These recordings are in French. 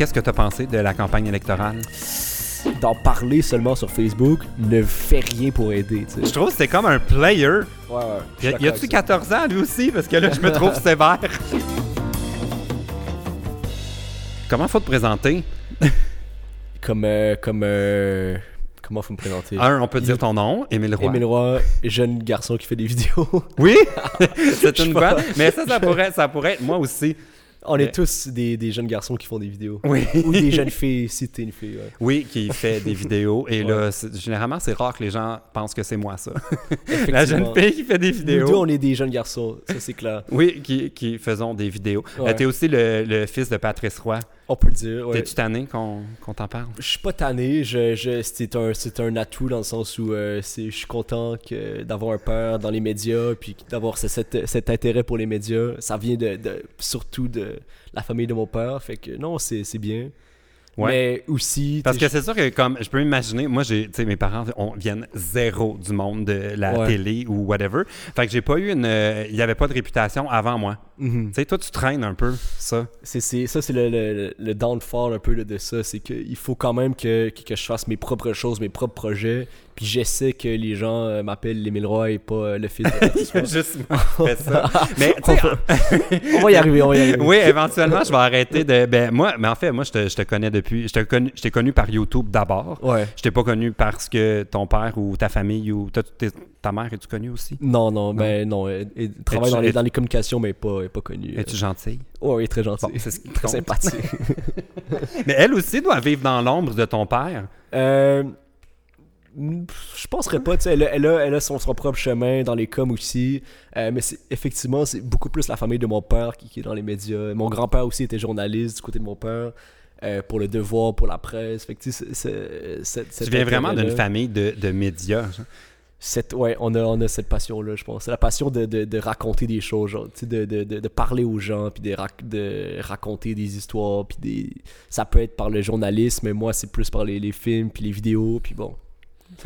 qu'est-ce que tu as pensé de la campagne électorale? D'en parler seulement sur Facebook ne fait rien pour aider. Je trouve que c'est comme un player. Ouais, ouais. Y, a-tu ça. 14 ans, lui aussi? Parce que là, je me trouve sévère. Comment faut te présenter? Comme. euh, comme euh, comment faut me présenter? Un, on peut dire ton nom, Émile Roy. Émile Roy, jeune garçon qui fait des vidéos. Oui, c'est une bonne. Mais ça, ça pourrait, ça pourrait être moi aussi. On est tous des, des jeunes garçons qui font des vidéos. Oui. Ou des jeunes filles, si t'es une fille. ouais. Oui, qui fait des vidéos. Et là, généralement, c'est rare que les gens pensent que c'est moi, ça. La jeune fille qui fait des Nous vidéos. deux, on est des jeunes garçons, ça c'est clair. Oui, qui, qui faisons des vidéos. Euh, T'es aussi le, le fils de Patrice Roy. On peut le dire. ouais. T'es-tu tanné qu'on qu'on t'en parle? Je suis pas tanné, je, je, c'est un, un atout dans le sens où euh, c'est, je suis content d'avoir un père dans les médias, puis d'avoir ce- cet, cet intérêt pour les médias. Ça vient de, de- surtout de la famille de mon père, fait que non, c'est bien. Ouais. Mais aussi, Parce que c'est sûr que, comme je peux imaginer, moi, j'ai, mes parents on, viennent zéro du monde de la Ouais. télé ou whatever. Fait que j'ai pas eu une. euh, Il y avait pas de réputation avant moi. Mhm. Tu sais, toi, tu traînes un peu ça. c'est, c'est- ça c'est le, le, le downfall un peu là, de ça, c'est qu'il faut quand même que, que je fasse mes propres choses, mes propres projets, puis j'essaie que les gens euh, m'appellent l'Émile Roy et pas euh, le fils de. Juste ça. Mais, tu sais, On va y arriver, on va y arriver. Oui, éventuellement, je vais arrêter de. Ben, moi, mais en fait, moi, je te, je te connais depuis. Je t'ai connu, je connu par YouTube d'abord. Ouais. Je t'ai pas connu parce que ton père ou ta famille ou ta, mère es-tu connue aussi? Non, non, ben non. Elle, elle travaille dans les, es- dans les communications, mais pas, elle pas connue. Es-tu gentille? Ouais, oui, très gentil. Bon, c'est ce très sympathique. Mais elle aussi doit vivre dans l'ombre de ton père. euh, je penserais pas, tu sais, elle, a- elle a, elle a son, son propre chemin dans les coms aussi, euh, mais c'est, effectivement, c'est beaucoup plus la famille de mon père qui, qui est dans les médias. Mon grand-père aussi était journaliste du côté de mon père, euh, pour le devoir, pour la presse. Fait que, tu sais, c'est- c'est- c'est- cet tu viens vraiment d'une famille de, de médias. genre. cette, ouais, on a, on a cette passion-là, je pense. C'est la passion de, de, de raconter des choses, genre, tu sais, de, de, parler aux gens, puis de, rac- de raconter des histoires, puis des... Ça peut être par le journalisme, mais moi, c'est plus par les, les films, puis les vidéos, puis bon.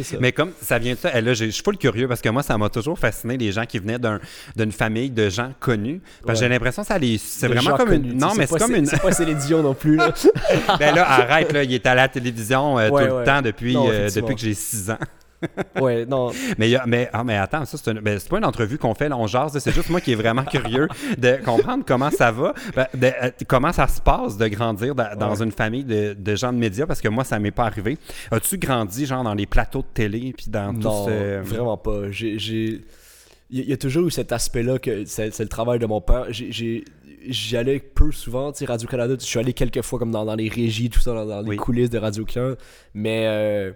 Ça. Mais comme ça vient de ça, elle, là, je suis full curieux parce que moi, ça m'a toujours fasciné les gens qui venaient d'un- d'une famille de gens connus. Parce que Ouais. j'ai l'impression que ça les. C'est vraiment comme connus, une. Non, mais c'est comme une. C'est pas Céline Dion non plus, là. ben là, arrête, là, il est à la télévision euh, Ouais, tout le ouais. temps depuis, Non, euh, depuis que j'ai 6 ans. ouais, non. Mais, il y a- mais, ah, mais attends, ça, c'est une- ben, pas une entrevue qu'on fait, là, on jase. C'est juste moi qui est vraiment curieux de comprendre comment ça va, ben, de- euh, comment ça se passe de grandir da- dans Ouais. une famille de, de gens de médias, parce que moi, ça m'est pas arrivé. As-tu grandi, genre, dans les plateaux de télé, puis dans tout Non, ce... vraiment pas. J'ai, Il y, a- toujours eu cet aspect-là que c'est, le travail de mon père. J'ai, j'ai- J'y allais peu souvent, tu sais, Radio-Canada, je suis allé quelques fois comme dans, dans les régies, tout ça, dans, dans les Oui. coulisses de Radio-Can, mais euh,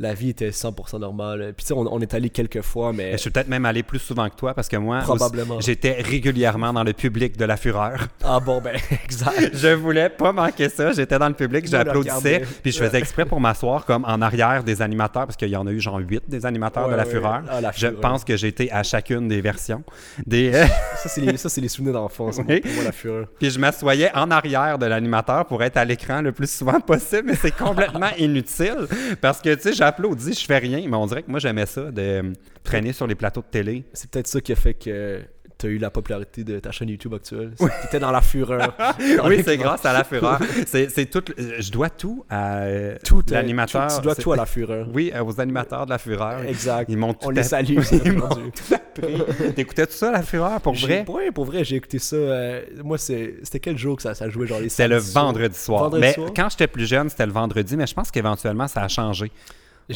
la vie était 100% normale. Puis tu sais, on, on est allé quelques fois, mais Je suis peut-être même allé plus souvent que toi, parce que moi, probablement. j'étais régulièrement dans le public de la fureur. Ah bon, ben, exact. Je voulais pas manquer ça. J'étais dans le public, j'applaudissais, puis je faisais exprès pour m'asseoir comme en arrière des animateurs, parce qu'il y en a eu genre huit des animateurs de la ouais. fureur. Ah, la Je Fureur. pense que été à chacune des versions. Des, Ça, c'est les, ça, c'est les souvenirs d'enfance, Oui. pour moi, la fureur. puis je m'assoyais en arrière de l'animateur pour être à l'écran le plus souvent possible, mais c'est complètement inutile parce que tu sais, j'applaudis, je fais rien, mais on dirait que moi j'aimais ça de euh, traîner sur les plateaux de télé. C'est peut-être ça qui a fait que tu as eu la popularité de ta chaîne YouTube actuelle. Tu étais dans la fureur. Dans oui, c'est grâce à la fureur. C'est tout. Je dois tout à euh, Tout, euh, l'animateur. Tu, tu dois tout à la fureur. Oui, euh, aux animateurs de la fureur. Exact. Ils m'ont tout On les salue. Ils m'ont tout appris. T'écoutais tout ça, la fureur, pour vrai? Ouais, pour vrai, j'ai écouté ça. euh, moi, c'était quel jour que ça, ça jouait genre les C'était le vendredi soir. Vendredi mais soir? quand j'étais plus jeune, c'était le vendredi, mais je pense qu'éventuellement, ça a changé.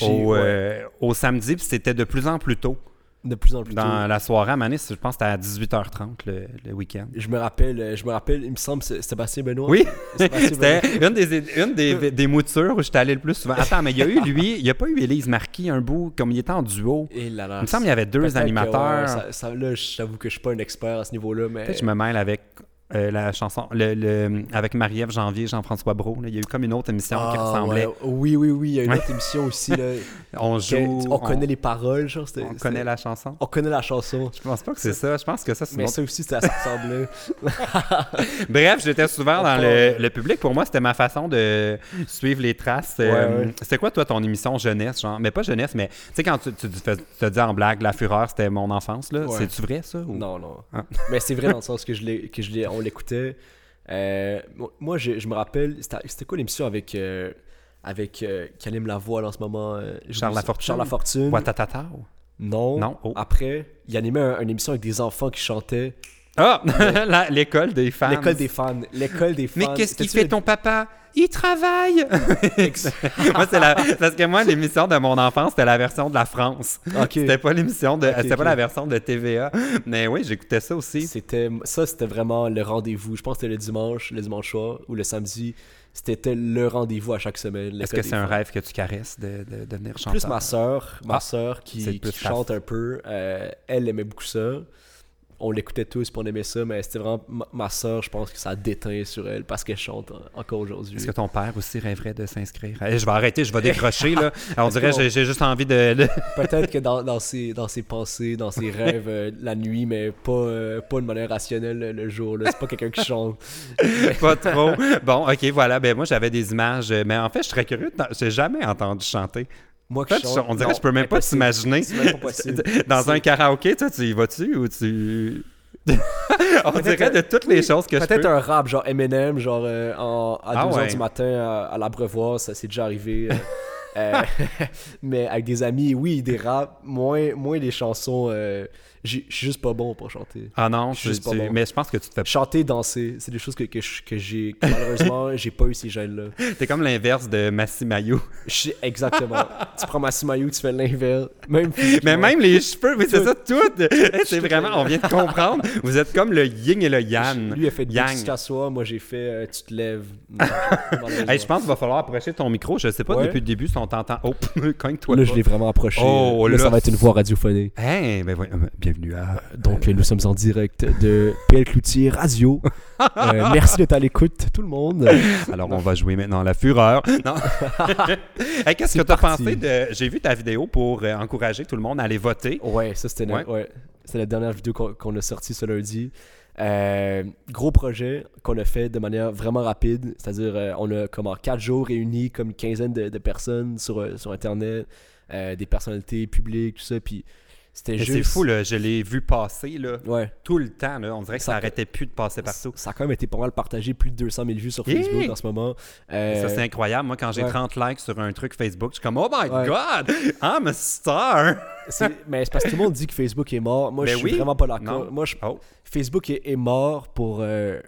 Au, ouais, euh, au samedi, puis c'était de plus en plus tôt. de plus en plus tôt. Dans la soirée à Manis, je pense que c'était à 18h30 le, le week-end. Je me rappelle, euh, je me rappelle, il me semble, c'est Sébastien Benoît. Oui, c'était une des, une des, des moutures où j'étais allé le plus souvent. Attends, mais il y a eu lui, il n'y a pas eu Élise Marquis un bout, comme il était en duo. Et là là. Il me semble qu'il y avait deux que, animateurs. ouais, ça- ça- là, j'avoue que je suis pas un expert à ce niveau-là, mais. Peut-être que je me mêle avec euh, la chanson, le, le- avec Marie-Ève Janvier, Jean-François Brault. là. Il y a eu comme une autre émission qui Ah, ressemblait. ouais. Oui, oui, oui. Il y a une autre émission aussi. Là, On joue. on connaît les paroles, genre. on connaît la chanson. On connaît la chanson. Je pense pas que c'est ça. Je pense que ça, c'est Mais autre ça aussi, ça, ressemblait. Bref, j'étais souvent dans le, le public. Pour moi, c'était ma façon de suivre les traces. Euh, Ouais. C'était quoi, toi, ton émission jeunesse, genre? Mais pas jeunesse, mais tu sais, quand tu, te dis en blague, la fureur, c'était mon enfance, là. C'est-tu vrai, ça? ou- Non, non. Ah. Mais c'est vrai dans le sens que je l'ai, que je l'ai, on l'écoutait. Euh, mo- moi, je, je me rappelle, c'était quoi l'émission avec, euh, avec euh, qui anime la voile en ce moment euh, Charles. Lafortune? Charles Lafortune. Non. Non, oh. Après, il animait un- une émission avec des enfants qui chantaient. Ah! La- L'école des fans. L'école des fans. L'école des fans. Mais qu'est-ce qu'il fait le- ton papa? Il travaille! Moi, c'est la... Parce que moi, l'émission de mon enfance, c'était la version de la France. Ok. C'était pas l'émission de... C'était pas la version de TVA. Mais oui, j'écoutais ça aussi. C'était ça, c'était vraiment le rendez-vous. Je pense que c'était le dimanche, le dimanche soir ou le samedi. C'était le rendez-vous à chaque semaine. Est-ce que c'est un rêve que tu caresses de, de devenir chanteur? Plus ma soeur, ma Ah, sœur qui, chante un peu. euh, elle aimait beaucoup ça. On l'écoutait tous, puis on aimait ça, mais c'était vraiment ma, soeur, je pense que ça a déteint sur elle parce qu'elle chante en- encore aujourd'hui. Est-ce que ton père aussi rêverait de s'inscrire? Je vais arrêter, je vais décrocher. Là. On dirait que j'ai- juste envie de... Peut-être que dans, dans, ses, dans ses pensées, dans ses rêves, euh, la nuit, mais pas, euh, pas de manière rationnelle le, jour. C'est pas quelqu'un qui chante. pas trop. Bon, ok, voilà. Ben moi, j'avais des images. euh, Mais en fait, je serais curieux. de- J'ai jamais entendu chanter. Moi qui chante, on dirait que je peux même pas t'imaginer. Dans un karaoké, toi, tu y vas-tu ou tu. On dirait de toutes les choses que je Peut-être un rap, genre Eminem, genre euh, en- à Ah 2h ouais. du matin à, à l'abreuvoir, ça s'est déjà arrivé. euh, euh, mais avec des amis, oui, des raps, moins, moins des chansons. Je suis juste pas bon pour chanter. Ah non, Je suis juste pas bon. mais je pense que tu te fais. Chanter, danser, c'est des choses que, que, j'ai. malheureusement, j'ai pas eu ces gènes-là. T'es comme l'inverse de Massi Mayo. Je sais exactement. tu prends ma Simayu, tu fais l'inverse. Même Mais même les cheveux, oui, c'est ça, tout. C'est vraiment, on vient de comprendre. Vous êtes comme le yin et le yang. Lui a fait Yang. Jusqu'à soi, moi j'ai fait euh, tu te lèves. Hey, je pense qu'il va falloir approcher ton micro. Je sais pas Ouais. depuis le début si on t'entend. Oh, cogne-toi. Là, pas. je l'ai vraiment approché. Oh, là, là, ça va être une voix radiophonique. Hey, ben euh, bienvenue à. Donc, euh, nous sommes en direct de PL Cloutier Radio. Euh, merci d'être à l'écoute, tout le monde. Alors, on va jouer maintenant à la fureur. Hey, Qu'est-ce que tu as parti. pensé de. J'ai vu ta vidéo pour euh, encourager tout le monde à aller voter. Ouais, ça c'était Ouais. la, ouais. La dernière vidéo qu'on a sortie ce lundi. Euh, gros projet qu'on a fait de manière vraiment rapide. C'est-à-dire, euh, on a comme en 4 jours réuni comme une quinzaine de, de personnes sur, sur Internet, euh, des personnalités publiques, tout ça. Puis c'était Mais juste. C'est fou, là. Je l'ai vu passer là, Ouais. tout le temps. Là. On dirait que ça Ça- arrêtait plus de passer partout. Ça a quand même été pas mal partagé, plus de 200 000 vues sur Yeah! Facebook en ce moment. Euh, Ça, c'est incroyable. Moi, quand j'ai ouais. 30 likes sur un truc Facebook, je suis comme, oh my Ouais. God, I'm a star. mais c'est parce que tout le monde dit que Facebook est mort. Moi, Ben je suis oui. vraiment pas d'accord. Moi, je, Oh. Facebook est, est mort pour, euh,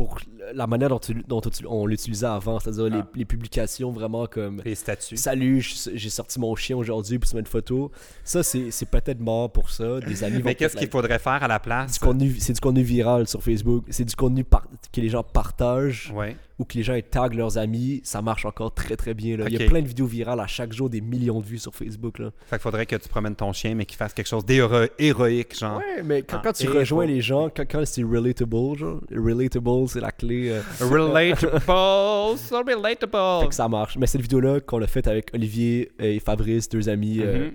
pour la manière dont, tu- dont tu- on l'utilisait avant, c'est-à-dire les, Ah. les publications vraiment comme Les statuts. Salut, j'ai sorti mon chien aujourd'hui, puis tu mets une photo. Ça, c'est peut-être mort pour ça. Des amis Mais qu'est-ce qu'il faudrait faire à la place? C'est du contenu viral sur Facebook. C'est du contenu par- que les gens partagent Ouais. ou que les gens taguent leurs amis. Ça marche encore très très bien. là. Il y a plein de vidéos virales à chaque jour, des millions de vues sur Facebook. Là. Fait qu'il faudrait que tu promènes ton chien, mais qu'il fasse quelque chose d'héroïque, genre. Ouais, mais quand, Ah, quand tu rejoins les gens, quand, quand c'est relatable, genre, relatable, c'est la clé. euh, Relatable, so relatable. fait que ça marche. Mais cette vidéo-là qu'on a faite avec Olivier et Fabrice, deux amis, euh, Mhm. euh,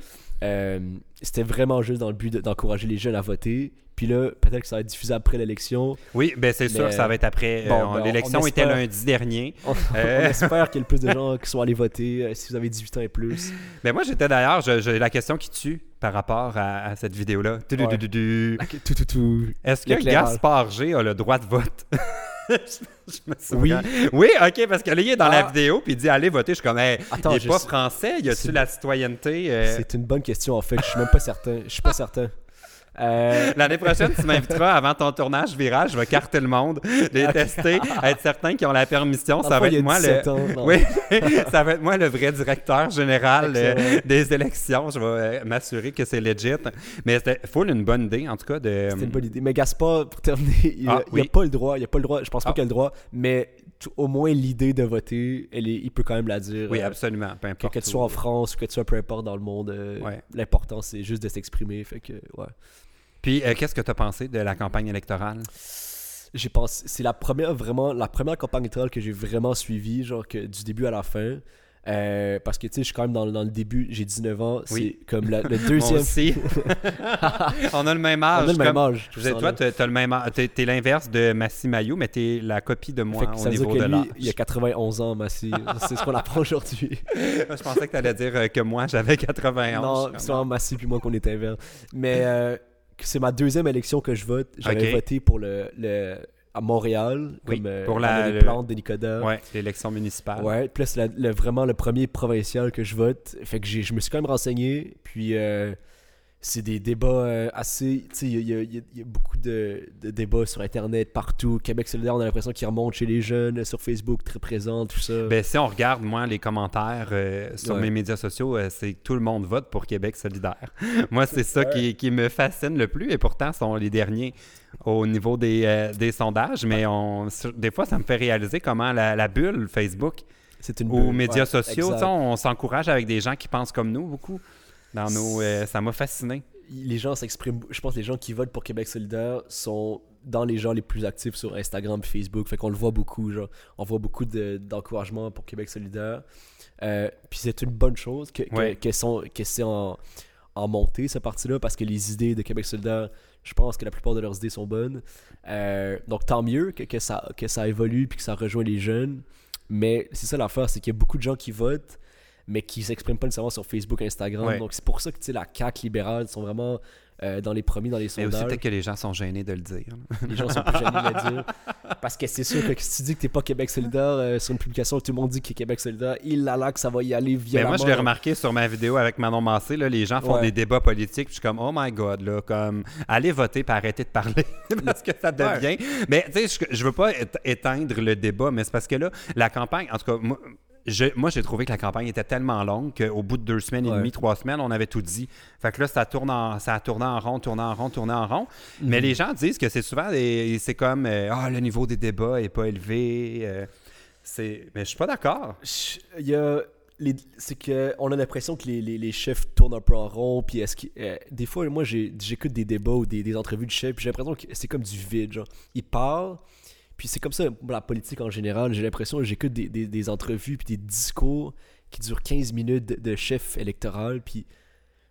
c'était vraiment juste dans le but de- d'encourager les jeunes à voter. Puis là, peut-être que ça va être diffusé après l'élection. Oui, ben c'est sûr que ça va être après. Bon, euh, ben, on- L'élection on était lundi dernier. On, Euh. on espère qu'il y ait le plus de gens qui sont allés voter. euh, si vous avez 18 ans et plus. Mais moi, j'étais d'ailleurs, j'ai la question qui tue par rapport à, à cette vidéo-là. Tudududu. Tout, tout, tout. Est-ce que. Gaspard G a le droit de vote? je, me souviens. Oui. Oui, ok, parce que là, il est dans la Ah. vidéo, puis il dit allez voter. Je suis comme, hey, Attends, il est je pas sais- français, y a-tu la citoyenneté? euh? C'est une bonne question en fait. Je suis même pas certain. Je suis pas certain. Euh, L'année prochaine, tu m'inviteras avant ton tournage virage, je vais carter le monde, les tester, être certain qu'ils ont la permission. dans Ça va être moi le. 17 ans, non. Oui, ça va être moi le vrai directeur général euh, des élections. Je vais euh, m'assurer que c'est legit. Mais c'était full une bonne idée, en tout cas. de C'était une bonne idée. Mais Gaspard, pour terminer, il, Ah, a, il a oui. pas le droit. Il a pas le droit. Je pense pas Ah. qu'il a le droit. Mais au moins l'idée de voter, elle est- il peut quand même la dire. Oui, absolument. Peu que, importe. que tu où. sois en France ou que tu sois peu importe dans le monde, Ouais. l'important c'est juste de s'exprimer. Fait que ouais. Puis, euh, qu'est-ce que tu as pensé de la campagne électorale? J'ai pensé, c'est la première vraiment la première campagne électorale que j'ai vraiment suivie, genre que du début à la fin. Euh, parce que tu sais, je suis quand même dans, dans le début, j'ai 19 ans, Oui. c'est comme la- le deuxième. On a le même On âge. a le même comme- âge. Toi, t'as t'as le même âge. T'es t'es l'inverse de Massi Mayo, mais t'es la copie de moi au niveau que de lui, l'âge. il a 91 ans, Massy. c'est ce qu'on apprend aujourd'hui. Je pensais que t'allais dire euh, que moi, j'avais 91. non, c'est vraiment Massy puis moi qu'on est inverse. Mais euh, c'est ma deuxième élection que je vote. J'avais voté pour le, le à Montréal, Oui, comme euh, pour la- le- plantes de Nicodas. Ouais, l'élection municipale. Ouais, puis là, c'est la- le- vraiment le premier provincial que je vote. Fait que j'ai- je me suis quand même renseigné. Puis euh, c'est des débats euh, assez. Tu sais, il y, a- y y beaucoup de, de débats sur Internet, partout. Québec solidaire, on a l'impression qu'il remonte chez les jeunes, sur Facebook, très présent, tout ça. Ben, si on regarde, moi, les commentaires euh, sur Ouais. mes médias sociaux, euh, c'est que tout le monde vote pour Québec solidaire. moi, c'est ça qui, qui me fascine le plus et pourtant, ce sont les derniers au niveau des, euh, des sondages. Mais on, sur- des fois, ça me fait réaliser comment la, la bulle Facebook une aux bulle. médias Ouais, sociaux, on s'encourage avec des gens qui pensent comme nous beaucoup. Dans nos, euh, ça m'a fasciné. les gens s'expriment. Je pense que les gens qui votent pour Québec solidaire sont dans les gens les plus actifs sur Instagram et Facebook. Fait qu'on le voit beaucoup. Genre, on voit beaucoup de- d'encouragement pour Québec solidaire. Euh, puis c'est une bonne chose que, que, Ouais. que sont- que c'est en, en montée, ce parti-là, parce que les idées de Québec solidaire, je pense que la plupart de leurs idées sont bonnes. Euh, donc tant mieux que, que ça, que ça évolue puis que ça rejoint les jeunes. Mais c'est ça l'affaire, c'est qu'il y a beaucoup de gens qui votent, mais qui s'expriment pas nécessairement sur Facebook, Instagram. Ouais. Donc c'est pour ça que la CAQ libérale sont vraiment euh, dans les premiers dans les Mais aussi, sondages. peut-être que les gens sont gênés de le dire. Les gens sont plus gênés de le dire. Parce que c'est sûr que si tu dis que t'es pas Québec solidaire euh, sur une publication, tout le monde dit que Québec solidaire, il là là que ça va y aller Mais violemment. moi, je l'ai remarqué sur ma vidéo avec Manon Massé, là, les gens font Ouais. des débats politiques, puis je suis comme, oh my god, là, comme, allez voter puis arrêtez de parler, parce que ça devient. Mais, tu sais, je, je veux pas éte- éteindre le débat, mais c'est parce que là, la campagne, en tout cas, moi, je- moi, j'ai trouvé que la campagne était tellement longue qu'au bout de deux semaines et Ouais. demie, trois semaines, on avait tout dit. Fait que là, ça, tourne en, ça a tourné en rond, tourné en rond, tourné en rond. Mais les gens disent que c'est souvent, des- c'est comme, euh, ah, le niveau des débats est pas élevé. euh, c'est... Mais je suis pas d'accord. Il y a. C'est que on a l'impression que les, les, les chefs tournent un peu en rond. Puis est-ce que, euh, des fois, moi, j'écoute des débats ou des, des entrevues de chefs. Puis j'ai l'impression que c'est comme du vide. Genre, ils parlent. Puis c'est comme ça, la politique en général. J'ai l'impression que j'écoute des, des, des entrevues puis des discours qui durent 15 minutes de, de chef électoral. Puis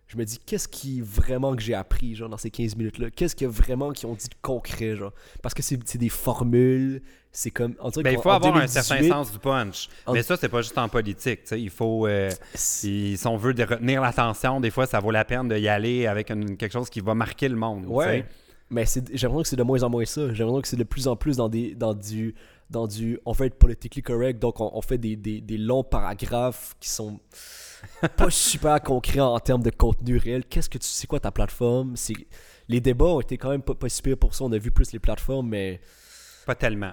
je me dis, qu'est-ce qui vraiment que j'ai appris genre, dans ces 15 minutes-là? Qu'est-ce que vraiment qui ont dit de concret genre? Parce que c'est des formules. C'est comme. Dirait Ben, il faut en avoir un 2018, certain sens du punch. En- Mais ça, c'est pas juste en politique. tu sais. Il faut. euh, si, si on veut de retenir l'attention, des fois, ça vaut la peine d'y aller avec une- quelque chose qui va marquer le monde. Ouais. Mais c'est- j'ai l'impression que c'est de moins en moins ça. J'ai l'impression que c'est de plus en plus dans des dans du dans du on veut être politically correct donc on, on fait des, des, des longs paragraphes qui sont pas super concrets en, termes de contenu réel. Qu'est-ce que tu c'est quoi ta plateforme? Les débats ont été quand même pas, pas si pires pour ça. On a vu plus les plateformes, mais Pas tellement.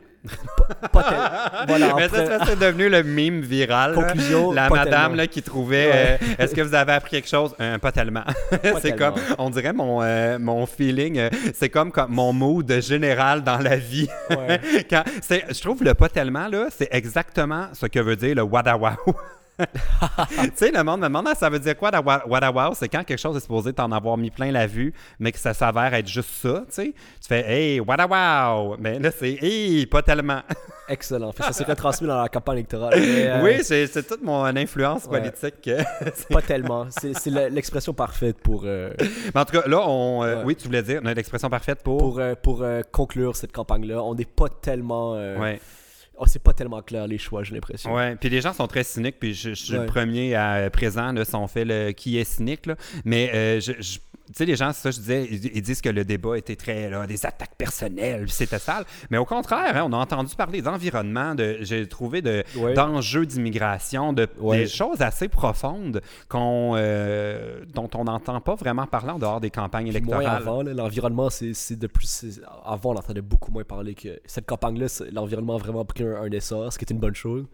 pas tel- Voilà. Mais ça, ça, c'est devenu le mime viral. Conclusion, La madame tellement. là, qui trouvait Ouais. euh, Est-ce que vous avez appris quelque chose? Euh, Pas tellement. c'est tellement. comme, on dirait mon, euh, mon feeling, euh, c'est comme, comme mon mood général dans la vie. Ouais. Quand, c'est, je trouve le pas tellement, là, c'est exactement ce que veut dire le wada wow. Tu sais, le monde me demande, Ah, ça veut dire quoi, la wa- wada wow? C'est quand quelque chose est supposé t'en avoir mis plein la vue, mais que ça s'avère être juste ça, tu sais? Tu fais, hey, wada wow! Mais là, c'est, hey, pas tellement. Excellent. Ça s'est retransmis dans la campagne électorale. Euh, oui, c'est, toute mon influence Ouais. politique. c'est- Pas tellement. C'est l'expression parfaite pour, euh, Mais en tout cas, là, on, euh, Ouais. oui, tu voulais dire, on a l'expression parfaite pour. pour, pour conclure cette campagne-là. On n'est pas tellement. Ouais. Oh, c'est pas tellement clair les choix, j'ai l'impression. Ouais, puis les gens sont très cyniques, puis je, je suis Ouais. le premier à présent, là, si on fait le qui est cynique, là. mais euh, je, je- tu sais, les gens, c'est ça, je disais, ils, ils disent que le débat était très, là, des attaques personnelles, c'était sale, mais au contraire, hein, on a entendu parler d'environnement, de, j'ai trouvé de, d'enjeux d'immigration, de, des choses assez profondes qu'on, euh, dont on n'entend pas vraiment parler en dehors des campagnes Puis moins électorales. avant, l'environnement, c'est c'est de plus. Avant, on entendait beaucoup moins parler que cette campagne-là, l'environnement a vraiment pris un, un essor, ce qui est une bonne chose.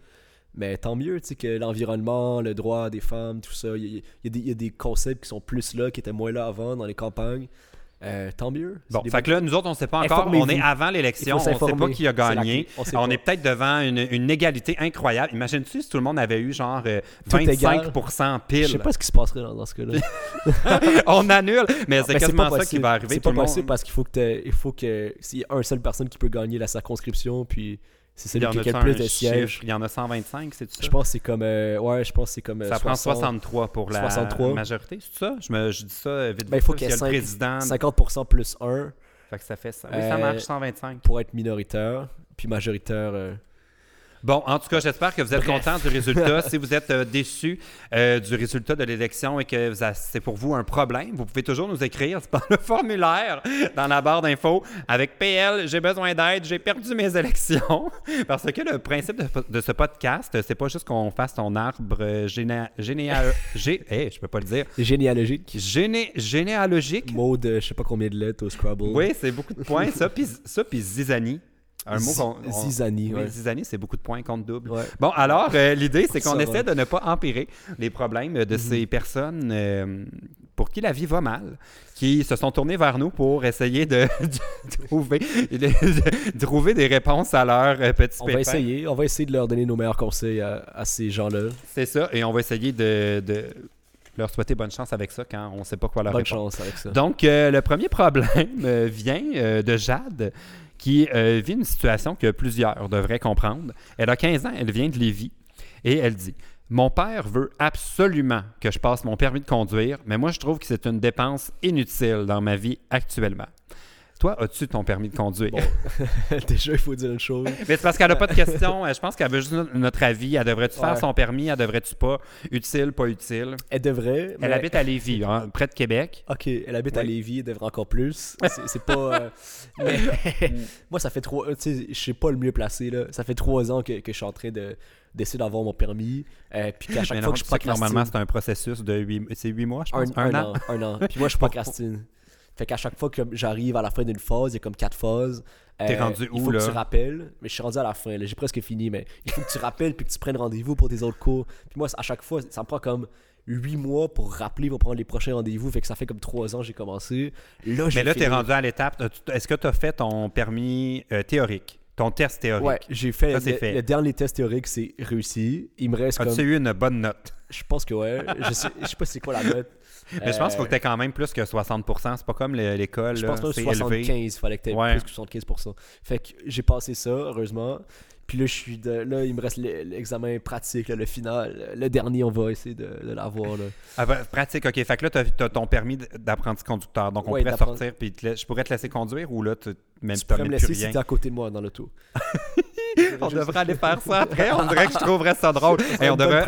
Mais tant mieux, tu sais, que l'environnement, le droit des femmes, tout ça, il y, y a des- il y a des concepts qui sont plus là, qui étaient moins là avant dans les campagnes. Euh, tant mieux. Bon, fait que là, nous autres, on ne sait pas encore. On est avant l'élection. On ne sait pas qui a gagné. On est peut-être devant une, une égalité incroyable. Imagine-tu si tout le monde avait eu genre euh, Tout égal. 25 Je pile? sais pas ce qui se passerait dans, dans ce cas-là. on annule. Mais c'est quasiment ça qui va arriver. C'est pas monde- possible parce qu'il faut que il faut que s'il y a une seule personne qui peut gagner la circonscription, puis c'est Il y celui en qui a le plus de sièges. Il y en a 125, c'est ça? Je pense que c'est comme euh, ouais, je pense c'est comme euh, ça prend 60. 63 pour la 63. majorité, c'est ça? Je, me, je dis ça euh, vite Ben, il faut qu'il y ait s'il y a le cinq- président. 50% plus 1 Fait que ça fait ça. Oui, ça marche, 125. pour être minoritaire, puis majoritaire. Bon, en tout cas, j'espère que vous êtes content du résultat. si vous êtes euh, déçu euh, du résultat de l'élection et que c'est pour vous un problème, vous pouvez toujours nous écrire par le formulaire dans la barre d'infos avec PL, j'ai besoin d'aide, j'ai perdu mes élections. Parce que le principe de, de ce podcast, c'est pas juste qu'on fasse ton arbre géné... généa... gé- hey, je peux pas le dire. Généalogique. Géné... Généalogique. Mot de je sais pas combien de lettres au Scrabble. Oui, c'est beaucoup de points. Ça, puis ça, puis zizanie. Un mot qu'on... on- Zizanie, Oui, ouais. zizanie, c'est beaucoup de points contre double. Ouais. Bon, alors, euh, l'idée, c'est qu'on essaie de ne pas empirer les problèmes de Mhm. ces personnes euh, pour qui la vie va mal, qui se sont tournées vers nous pour essayer de, de trouver, de, de trouver des réponses à leurs euh, petits On pépins. va essayer. On va essayer de leur donner nos meilleurs conseils à, à ces gens-là. C'est ça, et on va essayer de, de leur souhaiter bonne chance avec ça quand on ne sait pas quoi leur Bonne répondre. chance avec ça. Donc, euh, le premier problème euh, vient euh, de Jade, qui euh, vit une situation que plusieurs devraient comprendre. Elle a 15 ans, elle vient de Lévis, et elle dit Mon père veut absolument que je passe mon permis de conduire, mais moi, je trouve que c'est une dépense inutile dans ma vie actuellement. Toi, as-tu ton permis de conduire? Bon. Déjà, il faut dire une chose. Mais c'est parce qu'elle n'a pas de questions. Euh, Je pense qu'elle veut juste notre- avis. Elle devrait-tu faire son permis? Elle devrait-tu pas? Utile, pas utile? Elle devrait. Elle habite à Lévis, hein, près de Québec. Ok, elle habite à. Lévis, elle devrait encore plus. C'est pas. euh, mais moi, ça fait trois. Tu sais, je suis pas le mieux placé, là. Ça fait trois ans que, que je suis en train de d'essayer d'avoir mon permis. euh, puis qu'à chaque Mais fois non, que je que procrastine. normalement, c'est un processus de 8, c'est huit mois, je un, pense? un an? Un an. Puis moi, je procrastine. Fait qu'à chaque fois que j'arrive à la fin d'une phase, il y a comme quatre phases. T'es euh, rendu Il où, faut là? que tu rappelles. Mais je suis rendu à la fin, là. J'ai presque fini, mais il faut que tu rappelles puis que tu prennes rendez-vous pour tes autres cours. Puis moi, à chaque fois, ça me prend comme huit mois pour rappeler pour prendre les prochains rendez-vous. Fait que ça fait comme trois ans que j'ai commencé. Là, j'ai Mais là, tu es fini. rendu à l'étape. euh, tu- Est-ce que tu as fait ton permis euh, théorique, ton test théorique? Ouais, j'ai fait, Ça, c'est le, fait. le dernier test théorique, c'est réussi. Il me reste As-tu comme. eu une bonne note? Je pense que ouais. Je sais, je sais pas c'est quoi la note. Mais je pense qu'il faut Euh, que tu aies quand même plus que 60 C'est pas comme le- l'école. Je là, pense même c'est 75, élevé. il fallait que tu Ouais. plus que 75%. Fait que j'ai passé ça, heureusement. Puis là, je suis de, là, il me reste le- l'examen pratique, là, le final. Le dernier, on va essayer de, de l'avoir. là. Ah, ben, pratique, ok. Fait que là, tu as, ton permis d'apprenti conducteur. Donc, on Ouais, pourrait sortir. Puis te la- je pourrais te laisser conduire ou là, tu même Tu pourrais me laisser si t'es à côté de moi dans l'auto. On devrait aller faire ça après. On dirait que je trouverais ça drôle. Hey, on, devrait,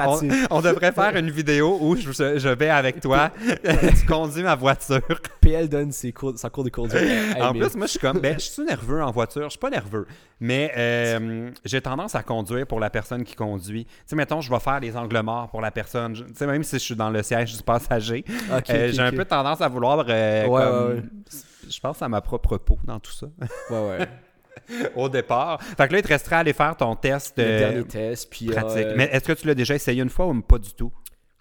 on, devrait faire une vidéo où je, je vais avec toi. tu conduis ma voiture. PL donne ses cours, sa cours de conduite. En plus, moi, je suis comme, ben, je suis nerveux en voiture. Je suis pas nerveux, mais euh, j'ai tendance à conduire pour la personne qui conduit. Tu sais, mettons, je vais faire les angles morts pour la personne. Tu sais, même si je suis dans le siège du passager, euh, j'ai un peu tendance à vouloir, euh, Ouais, comme- ouais, ouais. je pense à ma propre peau dans tout ça, Ouais, ouais. au départ. Fait que là, il te resterait à aller faire ton test Le euh, dernier test. Puis, pratique. euh, Mais est-ce que tu l'as déjà essayé une fois ou pas du tout?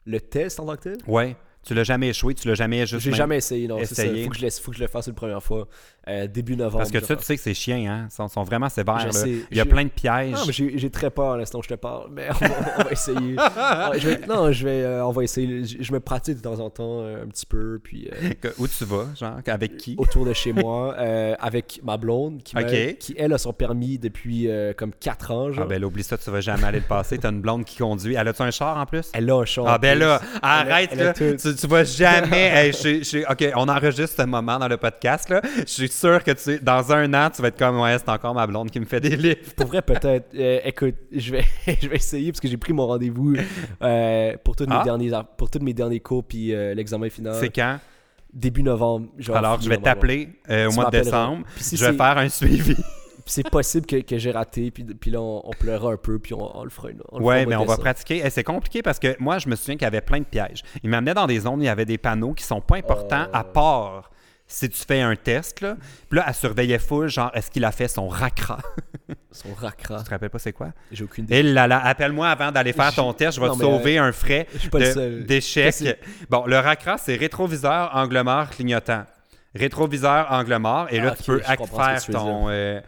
le test en tant que tel? Ouais. Tu l'as jamais échoué, tu l'as jamais juste. J'ai jamais essayé, non. Ça. essayé. Faut que, je laisse, faut que je le fasse une première fois. Euh, début novembre. Parce que ça, tu sais que c'est chiant, hein? Sont, sont vraiment sévères. Je là. sais. Il y a plein de pièges. Non, mais j'ai très peur à l'instant où je te parle, mais on va, on va essayer. Je vais- non, je vais, euh, on va essayer. Je, je me pratique de temps en temps euh, un petit peu, puis Où tu vas, genre? Avec qui? autour de chez moi, avec ma blonde, qui, elle a son permis depuis comme 4 ans. Genre. Ah ben oublie ça, tu vas jamais aller le passer. T'as une blonde qui conduit. Elle a-tu un char en plus? Elle a un char. Ah ben en là, arrête elle a là. Tu, tu vas jamais. Hey, ok, on enregistre ce moment dans le podcast là. Je suis sûr que tu, dans un an, tu vas être comme ouais, c'est encore ma blonde qui me fait des livres. Pour vrai, peut-être. Euh, écoute, je vais, je vais essayer parce que j'ai pris mon rendez-vous euh, pour, tous Ah. mes derniers, pour tous mes derniers cours puis euh, l'examen final. C'est quand? Début novembre. genre, Alors, je vais t'appeler au mois de décembre. Si je vais faire un suivi. C'est possible que, que j'ai raté, puis, puis là, on, on pleurera un peu, puis on, on le fera. une- on le Ouais, fera mais on va pratiquer. Et c'est compliqué parce que moi, je me souviens qu'il y avait plein de pièges. Il m'amenait dans des zones où il y avait des panneaux qui sont pas importants Oh. à part si tu fais un test. Là. Puis là, elle surveillait full, genre, est-ce qu'il a fait son racra? Son racra. tu te rappelles pas c'est quoi? J'ai aucune idée. Et là là, appelle-moi avant d'aller faire ton test, je vais Non, te euh, sauver un frais d'échec. Bon, le racra, c'est rétroviseur, angle mort, clignotant. Rétroviseur, angle mort, et là, Ah, tu peux faire ton, euh,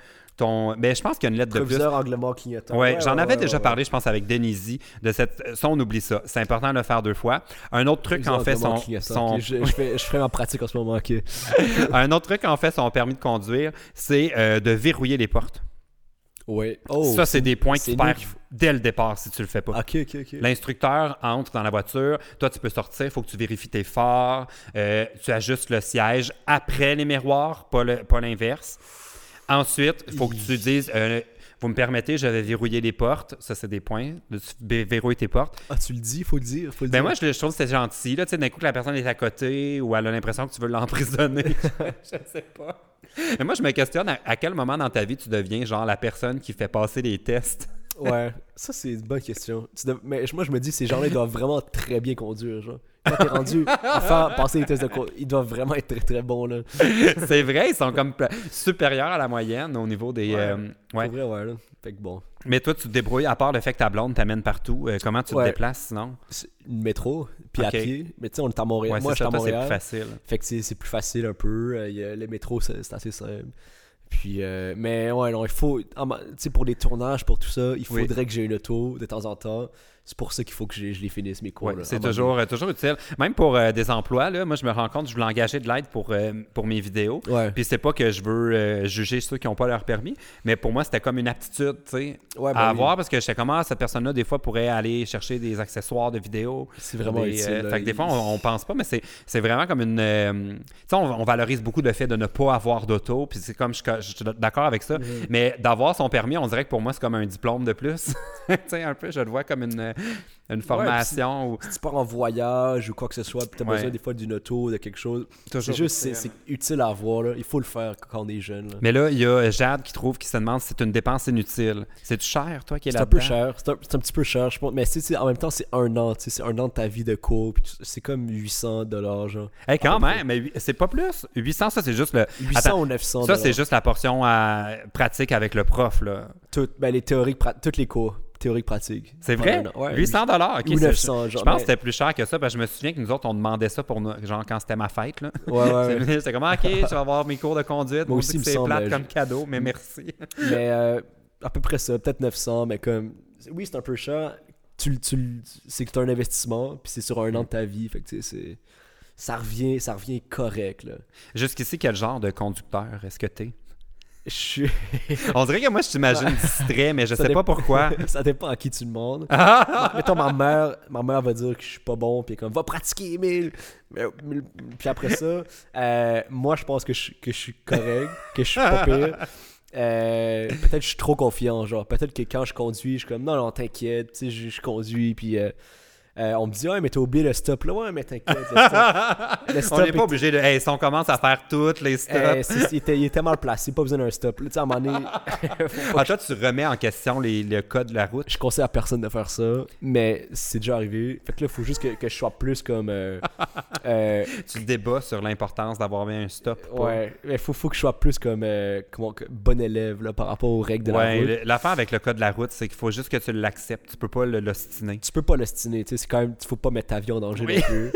ton... Mais je pense qu'il y a une lettre de plus. Proviseur, angle mort, clignotant. Ouais, j'en avais ouais, déjà parlé, je pense, avec Denise de cette. Ça, on oublie ça. C'est important de le faire deux fois. Un autre truc, Proviseur, en fait, son, je, je fais, je ferai ma pratique en ce moment. ok. un autre truc, en fait, son permis de conduire, c'est euh, de verrouiller les portes. Ouais. Oh, ça, c'est des points que c'est tu perds dès le départ si tu le fais pas. Ok, ok, ok. L'instructeur entre dans la voiture. Toi, tu peux sortir. Il faut que tu vérifies tes phares. euh, tu ajustes le siège après les miroirs, pas l'inverse. Ensuite, il faut que tu dises. euh, Vous me permettez, je vais verrouiller les portes. Ça, c'est des points. De vé- verrouiller tes portes. Ah, tu le dis, faut le dire, faut le Ben dire. moi, je, trouve que c'est gentil. Là, tu sais, d'un coup, que la personne est à côté ou elle a l'impression que tu veux l'emprisonner. je sais pas. Mais moi, je me questionne à, à quel moment dans ta vie tu deviens genre la personne qui fait passer les tests? Ouais, ça c'est une bonne question. Tu dev- Mais moi je me dis, ces gens-là ils doivent vraiment très bien conduire. Genre. Quand t'es rendu à faire passer les tests de conduite, ils doivent vraiment être très très bons. Là. c'est vrai, ils sont comme supérieurs à la moyenne au niveau des. Ouais. euh, ouais. Vrai, ouais. Là. Fait que bon. Mais toi, tu te débrouilles, à part le fait que ta blonde t'amène partout. euh, comment tu Ouais. te déplaces sinon? Métro, puis à pied. Mais tu sais, on est à Montréal. Moi je suis à toi, c'est Montréal. plus facile. Fait que c'est c'est plus facile un peu. Euh, le métro, c'est assez simple. Puis, euh, mais ouais, non, il faut. Tu sais, pour les tournages, pour tout ça, il Oui. faudrait que j'ai une auto de temps en temps. C'est pour ça qu'il faut que je les finisse, mes cours. Ouais, c'est toujours, euh, toujours utile. Même pour euh, des emplois, là, moi, je me rends compte, je voulais engager de l'aide pour, euh, pour mes vidéos. Ouais. Puis c'est pas que je veux juger ceux qui n'ont pas leur permis, mais pour moi, c'était comme une aptitude, Ouais, ben à oui. avoir parce que je sais comment cette personne-là, des fois, pourrait aller chercher des accessoires de vidéo. C'est vraiment Des, utile. fait que des fois, on, on pense pas, mais c'est, vraiment comme une. tu sais, on, on valorise beaucoup le fait de ne pas avoir d'auto, puis c'est comme je, je suis d'accord avec ça, Mhm. mais d'avoir son permis, on dirait que pour moi, c'est comme un diplôme de plus. tu sais, un peu, je le vois comme une, une formation ou. si tu pars en voyage ou quoi que ce soit, puis t'as Ouais. besoin des fois d'une auto, de quelque chose, c'est Toujours juste, c'est, utile. c'est utile à avoir, là. Il faut le faire quand on est jeune, là. Mais là, il y a Jade qui trouve, qui se demande si c'est une dépense inutile. C'est-tu cher, toi, qui est C'est là un peu cher, c'est un, c'est un petit peu cher, je pense. Mais tu c'est- en même temps, c'est un an, tu sais, c'est un an de ta vie de cours, tu- c'est comme 800 dollars, genre. Hey, quand même, mais c'est pas plus. 800, ça, c'est juste le. 800 Attends, ou 900 Ça, c'est juste la portion euh, pratique avec le prof, là. Tout, ben, les théoriques, pra- toutes les cours, théoriques pratiques. C'est vrai? Ouais, 800 dollars, ok. Ou c'est- 900, Je genre. pense que mais- c'était plus cher que ça, parce que je me souviens que nous autres, on demandait ça pour nous, genre quand c'était ma fête, là. Ouais. C'était comme, ok, je vais avoir mes cours de conduite. Moi aussi, c'est plate comme je- cadeau, mais merci. mais euh, à peu près ça, peut-être 900, mais comme. Oui, c'est un peu cher. Tu, tu, c'est que tu un investissement, puis c'est sur un an de ta vie, fait que tu sais, c'est. Ça revient, ça revient correct, là. Jusqu'ici, quel genre de conducteur est-ce que t'es? Je suis. On dirait que moi, je t'imagine distrait, mais je Ça sais pas pourquoi. ça dépend à qui tu demandes. Ah! Mettons, ma mère, ma mère va dire que je suis pas bon, puis comme, va pratiquer, Emile. Puis après ça, euh, moi, je pense que je, que je suis correct, que je suis pas pire. Euh, peut-être que je suis trop confiant, genre. Peut-être que quand je conduis, je suis comme, non, non, t'inquiète, tu sais, je, je conduis, puis euh, euh, on me dit, ouais, mais t'as oublié le stop là. Ouais, mais t'inquiète, le stop. Le on n'est est- pas obligé de. Hey, si on commence à faire toutes les stops. Euh, c'est- il, était, il était mal placé, pas besoin d'un stop. Là, tu sais, à un moment donné, pas Ah, toi, tu remets en question les, le code de la route? je conseille à personne de faire ça, mais c'est déjà arrivé. Fait que là, il faut juste que, que je sois plus comme. euh, euh, Tu débats sur l'importance d'avoir mis un stop. ouais, il faut, faut que je sois plus comme. comment, bon élève là, par rapport aux règles de la route. le- l'affaire avec le code de la route, c'est qu'il faut juste que tu l'acceptes. Tu peux pas le- l'ostiner. Tu peux pas l'ostiner, tu sais, c'est quand même. Il faut pas mettre ta vie en danger Oui. non plus.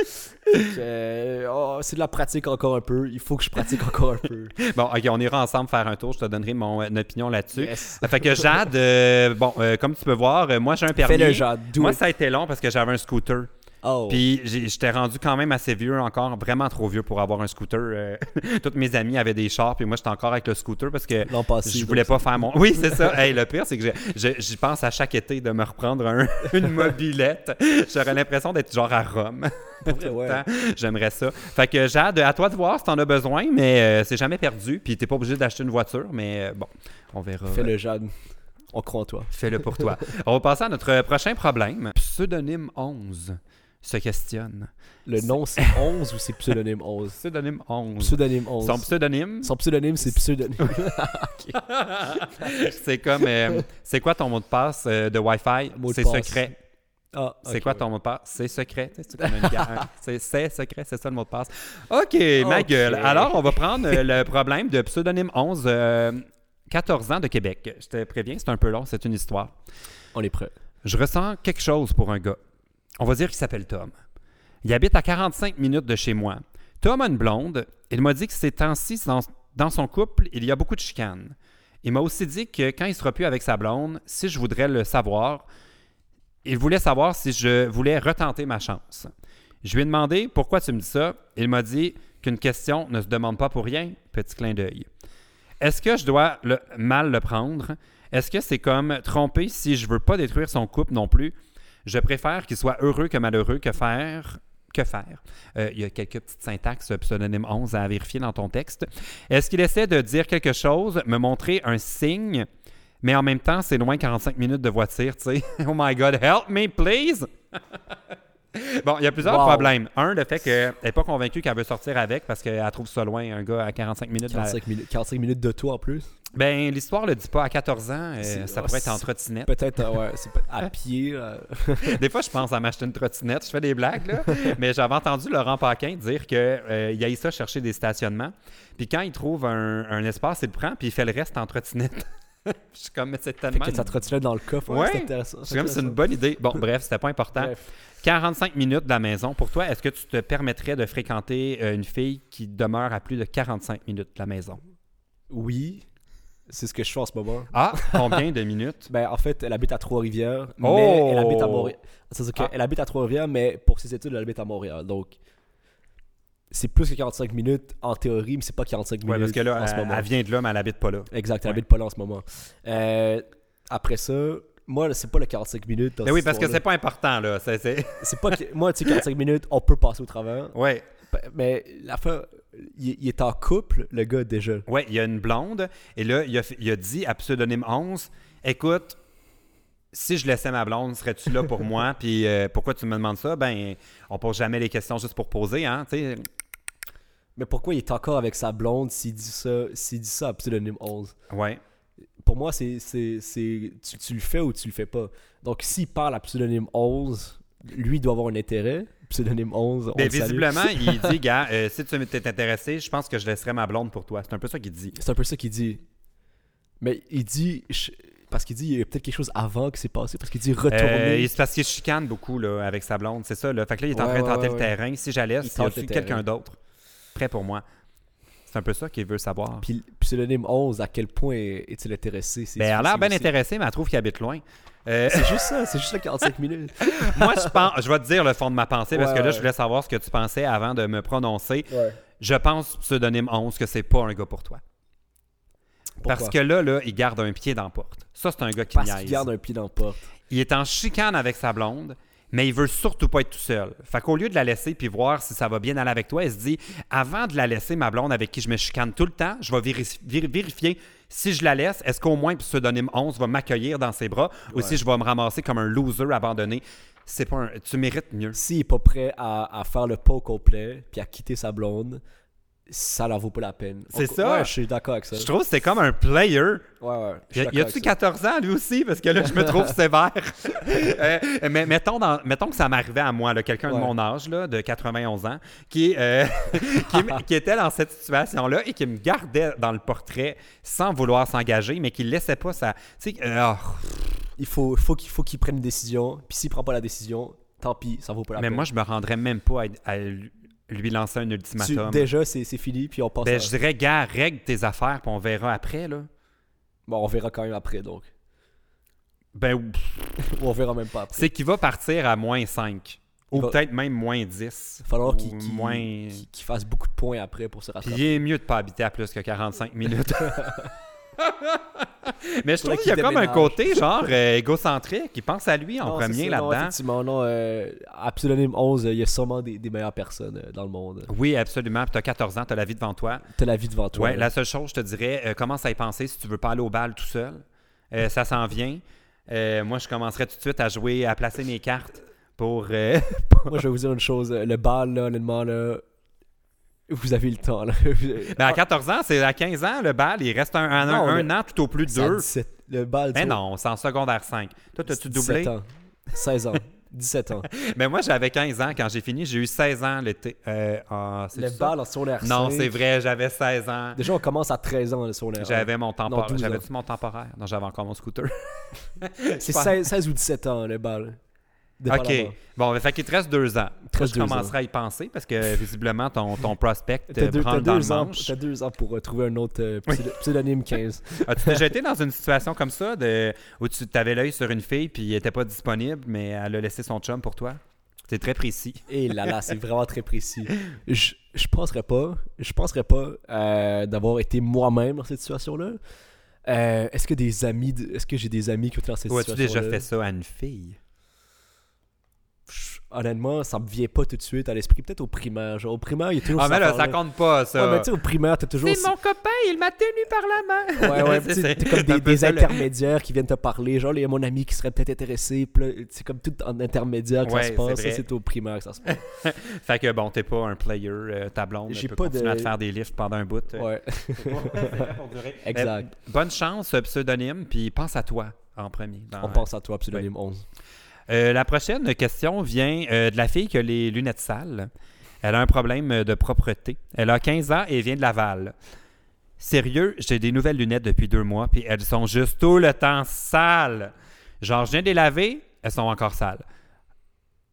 Euh, oh, c'est de la pratique encore un peu. Il faut que je pratique encore un peu. Bon, ok, on ira ensemble faire un tour. Je te donnerai mon euh, opinion là-dessus. Yes. Fait que Jade, euh, bon, comme tu peux voir, moi j'ai un permis. Fais le do Moi, it. ça a été long parce que j'avais un scooter. Oh. Puis j'étais rendu quand même assez vieux encore, vraiment trop vieux pour avoir un scooter. euh. Toutes mes amis avaient des chars, puis moi j'étais encore avec le scooter parce que je voulais pas faire mon. Oui, c'est ça. Hey, le pire, c'est que j'y pense à chaque été de me reprendre un- une mobilette. J'aurais l'impression d'être genre à Rome. ouais. J'aimerais ça. Fait que Jade, à toi de voir si t'en as besoin, mais euh, c'est jamais perdu. Puis t'es pas obligé d'acheter une voiture, mais euh, bon, on verra. Fais le Jade. On croit en toi. Fais-le pour toi. On va passer à notre prochain problème. Pseudonyme 11 se questionne. Le nom, c'est 11 ou c'est pseudonyme 11 Pseudonyme 11. Pseudonyme 11. Son pseudonyme, Son pseudonyme, c'est pseudonyme. c'est comme. euh, c'est quoi ton mot de passe euh, de Wi-Fi? C'est secret. Ah, C'est quoi ouais. ton mot de passe? C'est secret. C'est secret, c'est ça le mot de passe. OK, ma gueule. Alors, on va prendre euh, le problème de pseudonyme 11, euh, 14 ans de Québec. Je te préviens, c'est un peu long, c'est une histoire. On est prêt. Je ressens quelque chose pour un gars. On va dire qu'il s'appelle Tom. Il habite à 45 minutes de chez moi. Tom a une blonde. Il m'a dit que ces temps-ci, dans, son couple, il y a beaucoup de chicanes. Il m'a aussi dit que quand il sera plus avec sa blonde, si je voudrais le savoir, il voulait savoir si je voulais retenter ma chance. Je lui ai demandé pourquoi tu me dis ça? Il m'a dit qu'une question ne se demande pas pour rien. Petit clin d'œil. Est-ce que je dois le- mal le prendre? Est-ce que c'est comme tromper si je veux pas détruire son couple non plus? Je préfère qu'il soit heureux que malheureux que faire. Que faire? Euh, il y a quelques petites syntaxes euh, pseudonyme 11 à vérifier dans ton texte. Est-ce qu'il essaie de dire quelque chose, me montrer un signe Mais en même temps, c'est loin 45 minutes de voiture, tu sais? oh my God, help me, please! bon, il y a plusieurs Wow. problèmes. Un, le fait qu'elle n'est pas convaincue qu'elle veut sortir avec parce qu'elle trouve ça loin, un gars à 45 minutes. de la- 45 minutes, 45 minutes de toi en plus. Ben, l'histoire le dit pas. À 14 ans, euh, ça ah, pourrait être en trottinette. Peut-être, euh, ouais, c'est à pied. euh, Des fois, je pense à m'acheter une trottinette. Je fais des blagues, là. Mais j'avais entendu Laurent Paquin dire qu'il aille ça chercher des stationnements. Puis quand il trouve un, un espace, il le prend, puis il fait le reste en trottinette. je suis comme, mais c'est Fait tellement. que ça trottinait dans le coffre. Ouais. c'est intéressant. C'est comme, c'est une bonne idée. Bon, bref, c'était pas important. Bref. 45 minutes de la maison. Pour toi, est-ce que tu te permettrais de fréquenter euh, une fille qui demeure à plus de 45 minutes de la maison? Oui, c'est ce que je fais en ce moment. Ah, combien de minutes? Ben, en fait, elle habite à Trois-Rivières, Oh! mais elle habite à Montréal. C'est-à-dire Ah. qu'elle habite à Trois-Rivières, mais pour ses études, elle habite à Montréal. Donc, c'est plus que 45 minutes en théorie, mais c'est pas 45 minutes Ouais, parce que là, en ce elle, moment. elle vient de là, mais elle habite pas là. Exact, elle Ouais. habite pas là en ce moment. Euh, après ça, moi, c'est pas le 45 minutes. dans Ben oui, parce que c'est pas important, là. C'est, pas que- Moi, tu sais, 45 minutes, on peut passer au travers. Ouais. Mais la fin, il, il est en couple, le gars, déjà. Ouais, il y a une blonde, et là, il a, fait- il a dit à pseudonyme 11 Écoute, si je laissais ma blonde, serais-tu là pour moi? Puis euh, pourquoi tu me demandes ça? Ben, on pose jamais les questions juste pour poser, hein, tu sais. Mais pourquoi il est encore avec sa blonde s'il dit ça, s'il dit ça à pseudonyme 11 Ouais. Pour moi, c'est, c'est, c'est tu, tu le fais ou tu le fais pas. Donc, s'il parle à pseudonyme 11, lui doit avoir un intérêt. Pseudonyme 11, on Ben, visiblement, il dit Gars, euh, si tu t'es intéressé, je pense que je laisserais ma blonde pour toi. C'est un peu ça qu'il dit. C'est un peu ça qu'il dit. Mais il dit. je- Parce qu'il dit il y a peut-être quelque chose avant qui s'est passé. Parce qu'il dit Euh, retourner. il- c'est parce qu'il chicane beaucoup là, avec sa blonde, c'est ça. Là. Fait que là, il est en Ouais, train de tenter ouais, le terrain. Si j'allais, Il y tente le quelqu'un d'autre prêt pour moi C'est un peu ça qu'il veut savoir. Puis pseudonyme 11, à quel point est-il intéressé? Ben, elle a l'air bien intéressée, mais elle trouve qu'il habite loin. Euh, C'est juste ça, c'est juste le 45 minutes. moi, je pense, je vais te dire le fond de ma pensée parce que là, ouais. je voulais savoir ce que tu pensais avant de me prononcer. Ouais. Je pense, pseudonyme 11, que c'est pas un gars pour toi. Parce que là, là, il garde un pied dans la porte. Ça, c'est un gars qui Parce niaise. garde un pied dans la porte. Il est en chicane avec sa blonde, mais il veut surtout pas être tout seul. Fait qu'au lieu de la laisser puis voir si ça va bien aller avec toi, il se dit avant de la laisser, ma blonde avec qui je me chicane tout le temps, je vais véri- véri- vérifier si je la laisse, est-ce qu'au moins pseudonyme 11 va m'accueillir dans ses bras ou si je vais me ramasser comme un loser abandonné? C'est pas un- tu mérites mieux. S'il est pas prêt à, à faire le pas au complet, puis à quitter sa blonde, ça la vaut pas la peine. C'est ça. Ouais, je suis d'accord avec ça. Je trouve que c'est comme un player. Ouais, ouais. Y, a-tu ça. 14 ans lui aussi? Parce que là, je me trouve sévère. Euh, mais mettons, dans- mettons que ça m'arrivait à moi, quelqu'un de mon âge, là, de 91 ans, qui, euh, qui, était dans cette situation-là et qui me gardait dans le portrait sans vouloir s'engager, mais qui ne laissait pas sa. Tu sais, euh, ah, Il faut, faut qu'il faut qu'il prenne une décision, puis s'il prend pas la décision, tant pis, ça vaut pas la mais peine. moi, je me rendrais même pas à, à lui lancer un Tu- ultimatum. déjà, c'est fini, puis on passe Ben, à- je dirais, gars, règle tes affaires, puis on verra après, là. Bon, on verra quand même après, donc. Ben, on verra même pas après. c'est qu'il va partir à moins 5. Il Ou va- peut-être même moins 10. Il va falloir qu'il moins... fasse beaucoup de points après pour se Puis rattraper. il est mieux de pas habiter à plus que 45 minutes. Mais je trouve qu'il y a comme un côté genre euh, égocentrique. Il pense à lui en Non, premier là-dedans. effectivement, non. Euh, à Pseudonyme 11, euh, il y a sûrement des, des meilleures personnes euh, dans le monde. Oui, absolument. Puis t'as 14 ans, t'as la vie devant toi. T'as la vie devant toi. Ouais, là. la seule chose, je te dirais, euh, commence à y penser si tu veux pas aller au bal tout seul. Ça s'en vient. Moi, je commencerai tout de suite à jouer, à placer mes cartes pour. euh, Moi, je vais vous dire une chose. Le bal, là, honnêtement, là, vous avez le temps. Là. Ben, à 14 ans, c'est à 15 ans, le bal. Il reste un, un- Non, un le- an tout au plus à deux. 17. Le bal, Mais vois, non, c'est en secondaire 5. Toi, t'as-tu 17 doublé? ans. 16 ans. 17 ans. Mais moi, j'avais 15 ans quand j'ai fini. J'ai eu 16 ans l'été. Euh, ah, Le ça? bal en secondaire Non, 5. c'est vrai, j'avais 16 ans. Déjà, on commence à 13 ans le secondaire. J'avais mon temporaire. 12 ans. J'avais-tu mon temporaire? Non, j'avais encore mon scooter. C'est pas- 16, 16 ou 17 ans, le bal. OK. Bon, fait qu'il te reste deux ans. Toi, je commencerai à y penser parce que visiblement, ton, ton prospect T'as te deux, t'as dans le deux ans, manche. t'as deux ans pour euh, trouver un autre euh, pseudo- pseudonyme 15. As-tu déjà été dans une situation comme ça de, où tu avais l'œil sur une fille puis elle n'était pas disponible, mais elle a laissé son chum pour toi? C'est très précis. Et là là, c'est vraiment très précis. Je, je penserais pas, je penserais pas euh, d'avoir été moi-même dans cette situation-là. Euh, est-ce que des amis, de- est-ce que j'ai des amis qui ont été dans cette Ou as-tu situation-là? déjà fait ça à une fille? Honnêtement, ça me vient pas tout de suite à l'esprit. Peut-être au primaire. Genre, au primaire, il y a toujours Ah, mais là, ça compte pas, ça. Ouais, mais tu sais, au primaire, t'as toujours. C'est mon copain, il m'a tenu par la main. Ouais, ouais, C'est- comme des, intermédiaires qui viennent te parler. Genre, il y a mon ami qui serait peut-être intéressé. C'est comme tout en intermédiaire que Ouais, ça se c'est passe. Ça, c'est au primaire que ça se passe. Fait que bon, t'es pas un player, euh, ta blonde. J'ai pas de- à te faire des lifts pendant un bout. euh. Ouais, exact. Euh, bonne chance, euh, pseudonyme, puis pense à toi en premier. dans- On pense à toi, Pseudonyme 11. Euh, la prochaine question vient euh, de la fille qui a les lunettes sales. Elle a un problème euh, de propreté. Elle a 15 ans et vient de Laval. Sérieux, j'ai des nouvelles lunettes depuis deux mois, puis elles sont juste tout le temps sales. Genre, je viens de les laver, elles sont encore sales.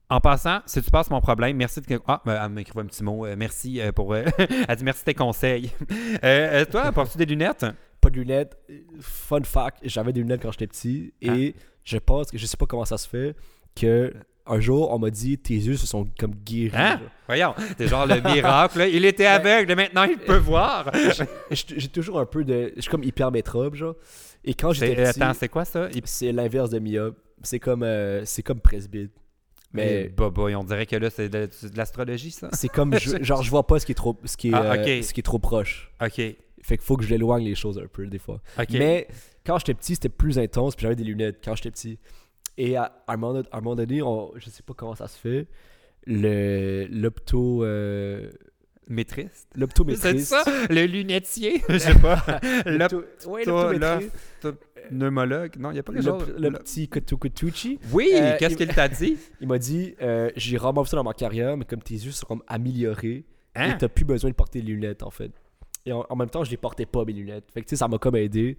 En passant, si tu passes mon problème, merci de. Ah, ben, elle m'écrivait un petit mot. euh, merci euh, pour. euh, elle dit merci de tes conseils. Euh, euh, toi, portes-tu des lunettes? Pas de lunettes. Fun fact, j'avais des lunettes quand j'étais petit. Et je pense que je sais pas comment ça se fait que un jour, on m'a dit tes yeux se sont comme guéris. Hein? Voyons, c'est genre le miracle. là. Il était aveugle, maintenant il peut voir. J'ai toujours un peu de. Je suis comme hypermétrope, genre. Et quand j'étais euh, petit, attends, c'est quoi ça? C'est l'inverse de myope. C'est comme, euh, c'est comme presbyte. Mais Mais Boboy, on dirait que là, c'est de, l'astrologie, ça. c'est comme, je- genre, je vois pas ce qui est trop, ce qui est, Ah, euh, ce qui est trop proche. OK. Fait qu'il faut que je l'éloigne les choses un peu, des fois. Mais quand j'étais petit, c'était plus intense, puis j'avais des lunettes quand j'étais petit. Et à, à un, moment, à un moment donné, on, je sais pas comment ça se fait, le l'opto euh, Maîtrise. C'est l'optométriste. ça? Le lunetier? Je sais pas. L'optométriste. Pneumologue? Non, il n'y a pas quelque Le, chose. le petit Kotukutuchi. Oui, Euh, qu'est-ce il- qu'il t'a dit? Il m'a dit euh, J'ai rarement vu ça dans ma carrière, mais comme tes yeux sont comme améliorés, Hein? et t'as plus besoin de porter des lunettes en fait. Et en, en même temps, je les portais pas mes lunettes. Fait que tu sais, ça m'a comme aidé.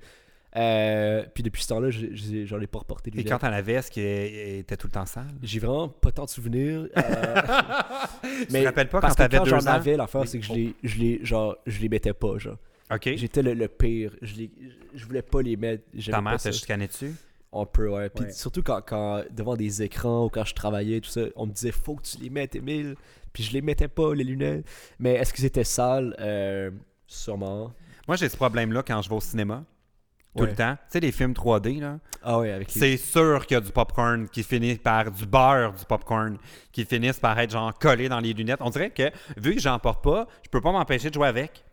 Euh, puis depuis ce temps-là, j'en ai pas reporté de Et lunettes. quand t'en avais, est-ce qu'il était tout le temps sale? J'ai vraiment pas tant de souvenirs. euh, Tu te rappelles pas quand parce que t'avais quand deux j'en ans? avais, l'affaire, c'est que je les, je les, genre, je les mettais pas, genre. OK. J'étais le, le pire. Je, les, je voulais pas les mettre. Ta mère t'a chicané dessus? Un peu, ouais. Puis Ouais. surtout quand, quand, devant des écrans ou quand je travaillais, tout ça, on me disait faut que tu les mettes, Emile. Puis je les mettais pas, les lunettes. Mais est-ce que c'était sale? Euh, Sûrement. Moi, j'ai ce problème-là quand je vais au cinéma. Tout Ouais. le temps. Tu sais, les films 3D, là. Ah ouais, avec les. C'est sûr qu'il y a du popcorn qui finit par du beurre du popcorn qui finissent par être genre collé dans les lunettes. On dirait que vu que j'en porte pas, je peux pas m'empêcher de jouer avec.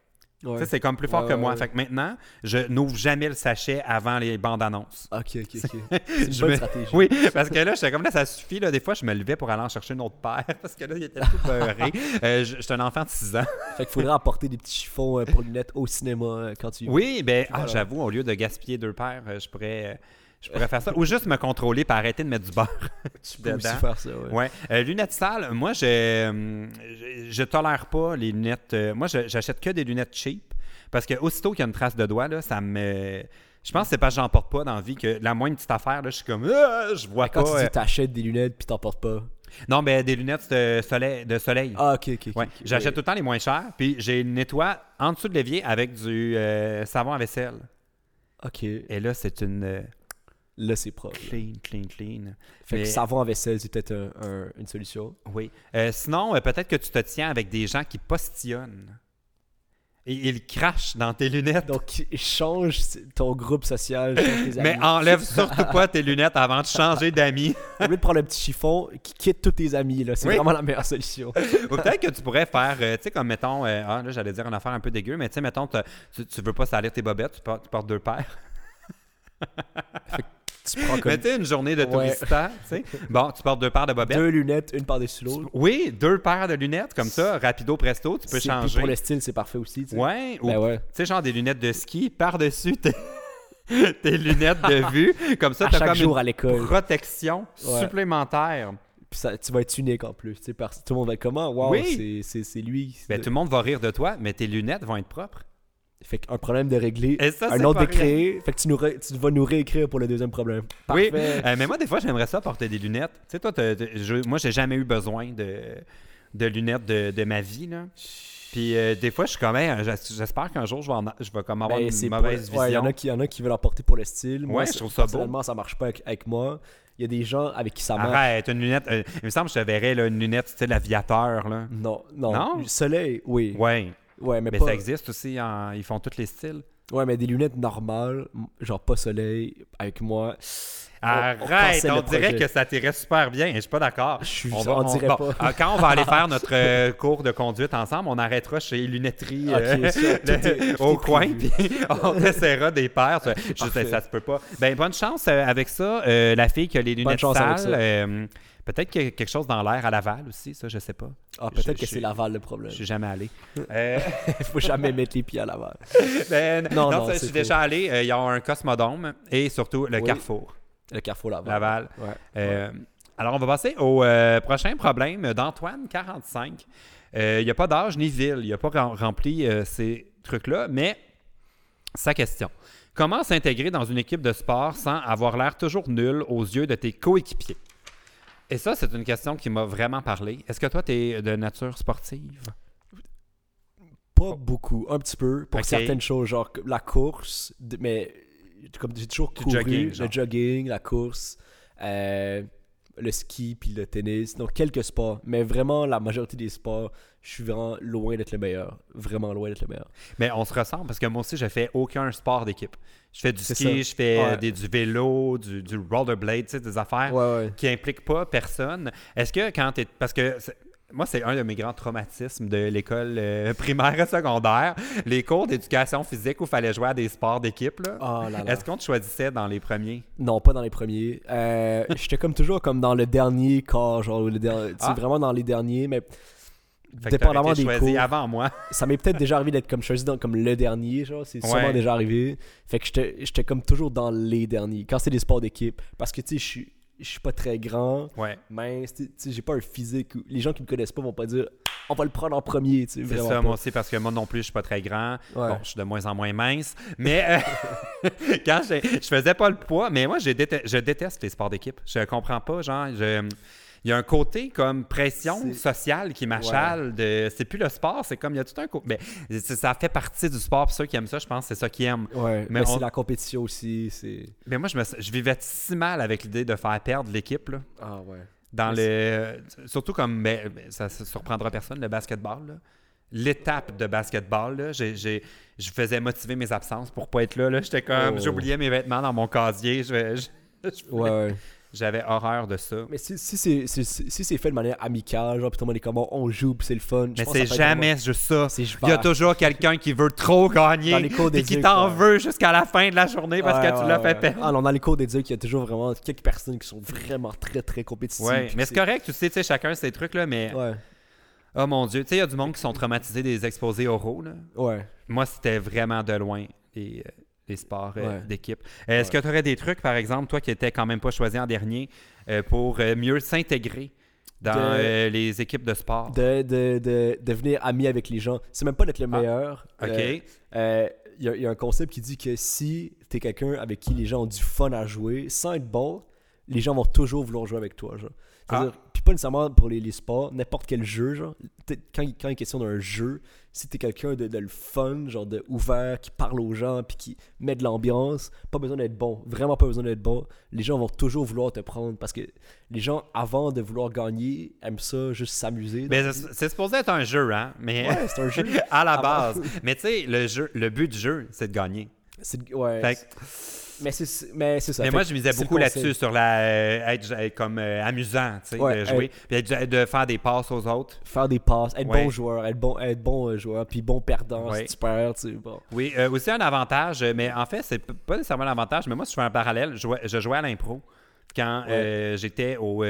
Ouais. C'est comme plus fort Ouais, que moi. ouais. Fait que maintenant, je n'ouvre jamais le sachet avant les bandes annonces. Ok, ok, ok. C'est une Je bonne me- stratégie. Oui, parce que là, j'étais comme là, ça suffit. Là, des fois, je me levais pour aller en chercher une autre paire parce que là, il était tout beurré. Euh, J'étais un enfant de 6 ans. Fait qu'il faudrait apporter des petits chiffons euh, pour lunettes au cinéma euh, quand tu y. Oui, ben, ah, j'avoue, au lieu de gaspiller deux paires, euh, je pourrais, euh, je pourrais faire ça. Ou juste me contrôler par arrêter de mettre du beurre. Tu peux aussi dedans. faire ça, ouais. Ouais. Euh, lunettes sales, moi, je, euh, je, je tolère pas les lunettes. euh, moi, j'achète que des lunettes cheap parce que aussitôt qu'il y a une trace de doigt, là, ça me. Je pense que c'est parce que j'en porte pas dans la vie que la moindre petite affaire, là, je suis comme. Ah, je vois Quand pas. tu euh, dis t'achètes des lunettes puis t'en portes pas. Non, ben des lunettes de soleil. De soleil. Ah, ok, ok. Ouais. J'achète Ouais. tout le temps les moins chers, puis j'ai une nettoie en dessous de l'évier avec du euh, savon à vaisselle. Ok. Et là, c'est une euh, Là, c'est propre. là. clean, clean, clean. Fait Mais- que savon à vaisselle, c'est peut-être un- un- une solution. Oui. Euh, sinon, euh, peut-être que tu te tiens avec des gens qui postillonnent. Et ils crachent dans tes lunettes. Donc, change ton groupe social, tes amis. Mais enlève surtout pas tes lunettes avant de changer d'amis. Au lieu de prendre un petit chiffon, qui quitte tous tes amis, là. C'est Oui. vraiment la meilleure solution. Ou peut-être que tu pourrais faire, euh, tu sais, comme mettons, ah, là, j'allais dire une affaire un peu dégueu, mais tu sais, mettons, tu, veux pas salir tes bobettes, tu portes, tu portes deux paires. Tu prends comme tu une journée de Ouais. tourista, tu sais. Bon, tu portes deux paires de bobettes. deux lunettes, une par-dessus l'autre. Oui, deux paires de lunettes, comme ça, rapido presto, tu peux C'est- puis changer. Pour le style, c'est parfait aussi. tu sais. Ouais, ou Ben ouais. tu sais, genre des lunettes de ski par-dessus tes, tes lunettes de vue. Comme ça, À t'as chaque comme jour à une l'école. protection Ouais. supplémentaire. Puis ça, tu vas être unique en plus. Tu sais, parce que tout le monde va être comment Wow, Oui. c'est lui. Ben, tout le monde va rire de toi, mais tes lunettes vont être propres. Fait qu'un problème de régler, ça, un autre de créer. Fait que tu, nous tu vas nous réécrire pour le deuxième problème. Oui, euh, mais moi, des fois, j'aimerais ça porter des lunettes. Tu sais, toi, je- moi, j'ai jamais eu besoin de, de lunettes de, de ma vie. Là. Puis euh, des fois, je suis comme, Hey, j'es- j'espère qu'un jour, je vais, en je vais comme avoir Ben, une mauvaise ouais, Il y, vision. en a qui- y en a qui veulent en porter pour le style. Moi, Ouais, je trouve ça beau. ça marche pas avec, avec moi. Il y a des gens avec qui ça marche. Arrête, une lunette. euh, il me semble que je te verrais là, une lunette style aviateur. Là. Non, non. Non? Soleil, oui. Ouais, Ouais, mais, mais pas. ça existe aussi. en- Ils font tous les styles. Ouais, mais des lunettes normales, genre pas soleil, avec moi. Arrête, on, le dirait que ça t'irait super bien. Je suis pas d'accord. Je suis- On on dirait bon, pas. euh, Quand on va aller faire notre euh, cours de conduite ensemble, on arrêtera chez Lunetterie Ok, euh, ça, le- tout est- tout au coin, puis on essaiera des paires. Je sais, Parfait. ça se peut pas. Ben, bonne chance avec ça. Euh, la fille qui a les lunettes sales, peut-être qu'il y a quelque chose dans l'air à Laval aussi, ça, je sais pas. Ah, peut-être que c'est Laval le problème. Je suis jamais allé. Euh, faut jamais mettre les pieds à Laval. ben, Non, non, non, ça, je suis faux. déjà allé. Euh, Il y a un Cosmodome et surtout le Oui. Carrefour. Le Carrefour Laval. Laval. Ouais. Euh, Alors, on va passer au euh, prochain problème d'Antoine, 45. Euh, il n'y a pas d'âge ni ville. Il n'a pas rem- rempli ces trucs-là, mais sa question. Comment s'intégrer dans une équipe de sport sans avoir l'air toujours nul aux yeux de tes coéquipiers? Et ça, c'est une question qui m'a vraiment parlé. Est-ce que toi, tu es de nature sportive? Pas beaucoup, un petit peu. Pour certaines choses, genre la course, mais comme j'ai toujours couru, jogging, le jogging, la course, euh, le ski puis le tennis. Donc quelques sports, mais vraiment la majorité des sports, je suis vraiment loin d'être le meilleur. Vraiment loin d'être le meilleur. Mais on se ressemble parce que moi aussi, je fais aucun sport d'équipe. Je fais du ski, je fais Ouais. des- du vélo, du, du rollerblade, tu sais, des affaires. Ouais, ouais. qui implique pas personne. Est-ce que quand tu Parce que moi, c'est un de mes grands traumatismes de l'école euh, primaire et secondaire. Les cours d'éducation physique où il fallait jouer à des sports d'équipe. là. Oh. Est-ce qu'on te choisissait dans les premiers? Non, pas dans les premiers. Euh, J'étais comme toujours comme dans le dernier corps, genre le dernier, Ah. vraiment dans les derniers, mais Fait dépendamment été des choisi cours. avant moi. ça m'est peut-être déjà arrivé d'être comme choisi dans comme le dernier, genre, c'est Ouais. sûrement déjà arrivé. Fait que j'étais j'étais comme toujours dans les derniers. Quand c'est des sports d'équipe, parce que tu sais, je suis je suis pas très grand, Ouais. mince, tu sais, j'ai pas un physique. où- Les gens qui me connaissent pas vont pas dire on va le prendre en premier, tu sais, C'est ça, pas. moi aussi, parce que moi non plus, je suis pas très grand. Ouais. Bon, je suis de moins en moins mince. Mais euh, quand je, je faisais pas le poids, mais moi, je, déte- je déteste les sports d'équipe. Je comprends pas, genre, je- il y a un côté comme pression sociale qui m'achale. de C'est plus le sport, c'est comme, il y a tout un côté. Mais ça fait partie du sport. Puis ceux qui aiment ça, je pense, c'est ça qu'ils aiment. Ouais, Mais mais, on- c'est la compétition aussi, c'est Mais moi, je, me, je vivais si mal avec l'idée de faire perdre l'équipe. ah ouais. Dans Mais le, surtout comme, mais, mais ça ne surprendra personne, le basketball. là. L'étape de basketball, là, je faisais motiver mes absences pour pas être là. là. J'étais comme, Oh. j'oubliais mes vêtements dans mon casier. je- je- je- Ouais, ouais. J'avais horreur de ça. Mais si, si c'est si, fait de manière amicale, genre, puis tout le monde est comme on joue, puis c'est le fun. je Mais c'est jamais juste ça. Il y a toujours quelqu'un qui veut trop gagner Dans les cours et qui t'en ouais. veut jusqu'à la fin de la journée parce que tu l'as fait perdre. Ah non, dans les cours d'éduc, il y a toujours vraiment quelques personnes qui sont vraiment très très compétitives. Ouais, mais c'est correct, tu sais, tu sais, chacun ses trucs, là, mais Ouais, oh mon Dieu, tu sais, il y a du monde qui sont traumatisés des exposés oraux, là. ouais. Moi, c'était vraiment de loin les, les sports euh, Ouais. d'équipe. Est-ce que tu aurais des trucs, par exemple, toi qui étais quand même pas choisi en dernier, euh, pour euh, mieux s'intégrer dans De- les équipes de sport? De, de, de devenir ami avec les gens. C'est même pas d'être le Ah, meilleur. OK. Il y, a- il y a un concept qui dit que si t'es quelqu'un avec qui les gens ont du fun à jouer, sans être bon, les gens vont toujours vouloir jouer avec toi. Genre. C'est-à-dire, puis pas nécessairement pour les, les sports, n'importe quel jeu. Genre. Quand, il- quand il est question d'un jeu, si t'es quelqu'un de, de le fun, genre de ouvert, qui parle aux gens, puis qui met de l'ambiance, pas besoin d'être bon, vraiment pas besoin d'être bon, les gens vont toujours vouloir te prendre parce que les gens, avant de vouloir gagner, aiment ça, juste s'amuser. Mais c'est supposé être un jeu, hein? Mais Ouais, c'est un jeu. à la Avant. base. Mais tu sais, le, jeu, le but du jeu, c'est de gagner. Ouais, Mais c'est mais c'est ça. mais Fait moi, je misais beaucoup là-dessus, sur la, euh, être, comme euh, amusant, tu sais, Ouais, de jouer, puis de faire des passes aux autres. Faire des passes, être Ouais. bon joueur, être bon, être bon euh, joueur, puis bon perdant si tu perds, tu sais. Bon. Oui, euh, aussi un avantage, mais en fait, c'est pas nécessairement un avantage, mais moi, si je fais un parallèle, je jouais, je jouais à l'impro quand euh, j'étais au,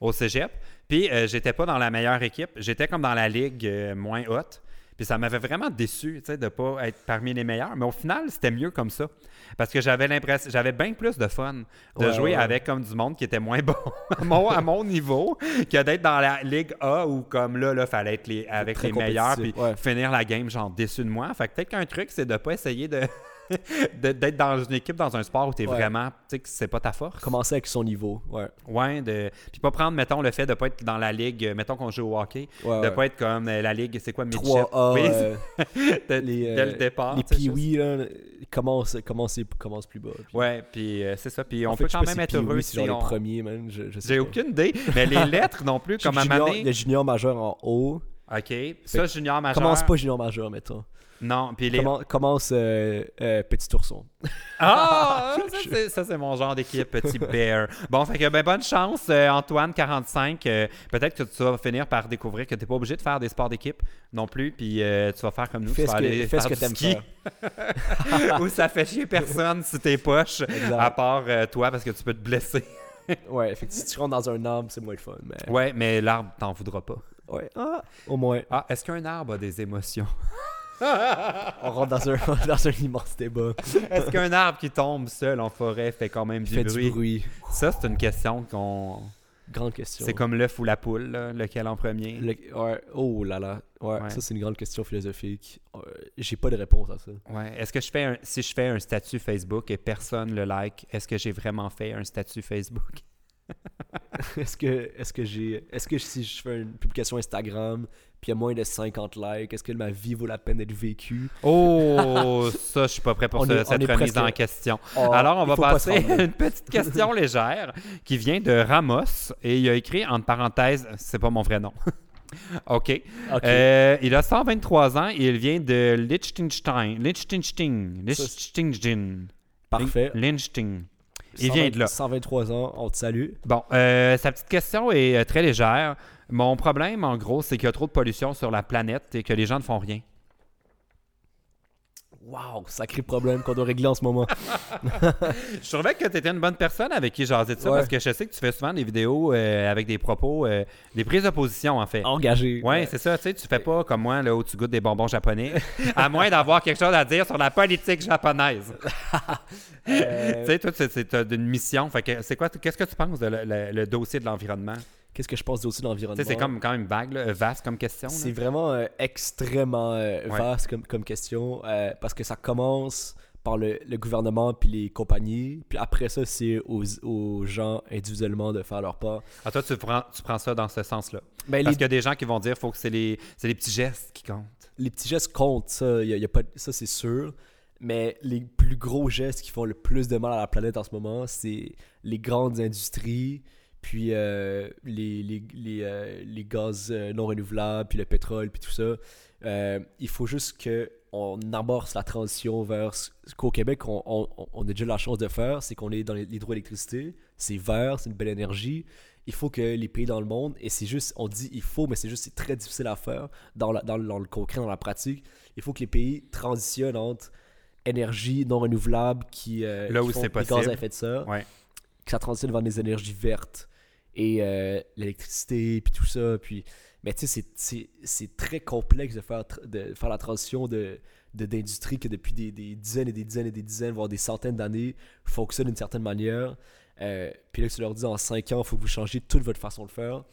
au cégep. Puis, j'étais pas dans la meilleure équipe. J'étais comme dans la ligue moins haute. Puis, ça m'avait vraiment déçu, de pas être parmi les meilleurs. Mais au final, c'était mieux comme ça. Parce que j'avais l'impression, j'avais bien plus de fun de Ouais, jouer ouais. avec comme du monde qui était moins bon à mon, à mon niveau que d'être dans la Ligue A où, comme là, là, fallait être les, avec les meilleurs puis ouais. finir la game genre déçu de moi. Fait que peut-être qu'un truc, c'est de pas essayer de- d'être dans une équipe, dans un sport où tu es Ouais. vraiment, tu sais, que c'est pas ta force. Commencer avec son niveau, ouais. Ouais, de... puis pas prendre, mettons, le fait de pas être dans la ligue, euh, mettons qu'on joue au hockey, ouais, de ouais. pas être comme euh, la ligue, c'est quoi, midget? 3A, Oui, euh, de- les, dès le départ. les pee là, ils commencent, commencent, commencent plus bas. puis- Ouais, puis euh, c'est ça. Puis on En fait, peut quand même si être heureux si genre on... les premiers, man. Je, je sais J'ai aucune idée, mais les lettres non plus, comme à Mané. Le junior majeur en haut, OK. Ça, junior majeur. Commence pas junior majeur, mettons. Non, puis les... Commen- commence euh, euh, petit ourson. Ah! ça, c'est- ça, c'est mon genre d'équipe, petit bear. Bon, fait que ben, bonne chance, euh, Antoine, 45. euh, Peut-être que tu vas finir par découvrir que tu n'es pas obligé de faire des sports d'équipe non plus, puis tu vas faire comme nous, Fais tu que, fais ce que du ski, où ça fait chier personne sur tes poches, Exact. à part toi, parce que tu peux te blesser. Ouais, effectivement, si tu rentres dans un arbre, c'est moins le fun. Mais... Ouais, mais l'arbre, t'en voudras pas. Ouais. Ah, au moins. Ah, est-ce qu'un arbre a des émotions? On rentre dans un, dans un immense débat. Est-ce qu'un arbre qui tombe seul en forêt fait quand même du Fait bruit? du bruit. Ça, c'est une question qu'on... Grande question. C'est comme l'œuf ou la poule, là, lequel en premier? Le- ouais. Oh là là. Ouais, Ouais. ça c'est une grande question philosophique. Euh, J'ai pas de réponse à ça. Ouais. Est-ce que je fais un, si je fais un statut Facebook et personne le like, est-ce que j'ai vraiment fait un statut Facebook? Est-ce que est-ce que j'ai est-ce que si je fais une publication Instagram puis il y a moins de 50 likes, est-ce que ma vie vaut la peine d'être vécue? Oh, ça, je suis pas prêt pour ce- est- cette remise presque- en question. Oh, Alors, on va pas passer à une petite question légère qui vient de Ramos et il a écrit entre parenthèses, c'est pas mon vrai nom. OK. Ok. Euh, il a 123 ans et il vient de Liechtenstein. Liechtenstein. Liechtenstein. Parfait. Liechtenstein. Il vient de là. 123 ans, on te salue. Bon, euh, sa petite question est euh, très légère. Mon problème, en gros, c'est qu'il y a trop de pollution sur la planète et que les gens ne font rien. Wow, sacré problème qu'on doit régler en ce moment. Je trouvais que tu étais une bonne personne avec qui jaser de ça Ouais. parce que je sais que tu fais souvent des vidéos euh, avec des propos, euh, des prises de position en fait. Engagé. Ouais, c'est ça, tu sais, tu fais pas comme moi là où tu goûtes des bonbons japonais, à moins d'avoir quelque chose à dire sur la politique japonaise. Euh, Tu sais, toi, c'est- une mission. Fait que c'est quoi, qu'est-ce que tu penses de le, le- le dossier de l'environnement? Qu'est-ce que je pense aussi de l'environnement c'est comme quand même vague, là, vaste comme question. C'est vraiment euh, extrêmement euh, Ouais. vaste comme, comme question euh, parce que ça commence par le, le gouvernement puis les compagnies, puis après ça, c'est aux, aux gens individuellement de faire leur part. Ah, toi, tu prends, tu prends ça dans ce sens-là. Ben, Parce les, qu'il y a des gens qui vont dire faut que c'est les, les petits gestes qui comptent. les petits gestes comptent, ça, y a, y a pas, ça c'est sûr. Mais les plus gros gestes qui font le plus de mal à la planète en ce moment, c'est les grandes industries, puis euh, les, les, les, euh, les gaz euh, non renouvelables, puis le pétrole, puis tout ça. Euh, il faut juste qu'on amorce la transition vers ce qu'au Québec, on, on, on a déjà la chance de faire, c'est qu'on est dans l'hydroélectricité, c'est vert, c'est une belle énergie. Il faut que les pays dans le monde, et c'est juste, on dit il faut, mais c'est juste, c'est très difficile à faire dans, la- dans, le- dans le concret, dans la pratique. Il faut que les pays transitionnent entre énergie non renouvelable qui, Là qui où font des gaz possible. à effet de serre, Ouais. que ça transitionne vers des énergies vertes et euh, l'électricité, puis tout ça. Puis, mais tu sais, c'est- très complexe de faire, de faire la transition de de- d'industrie que depuis des, des dizaines et des dizaines et des dizaines, voire des centaines d'années, fonctionne d'une certaine manière. Euh, puis là, tu leur dis en 5 ans, il faut que vous changiez toute votre façon de faire.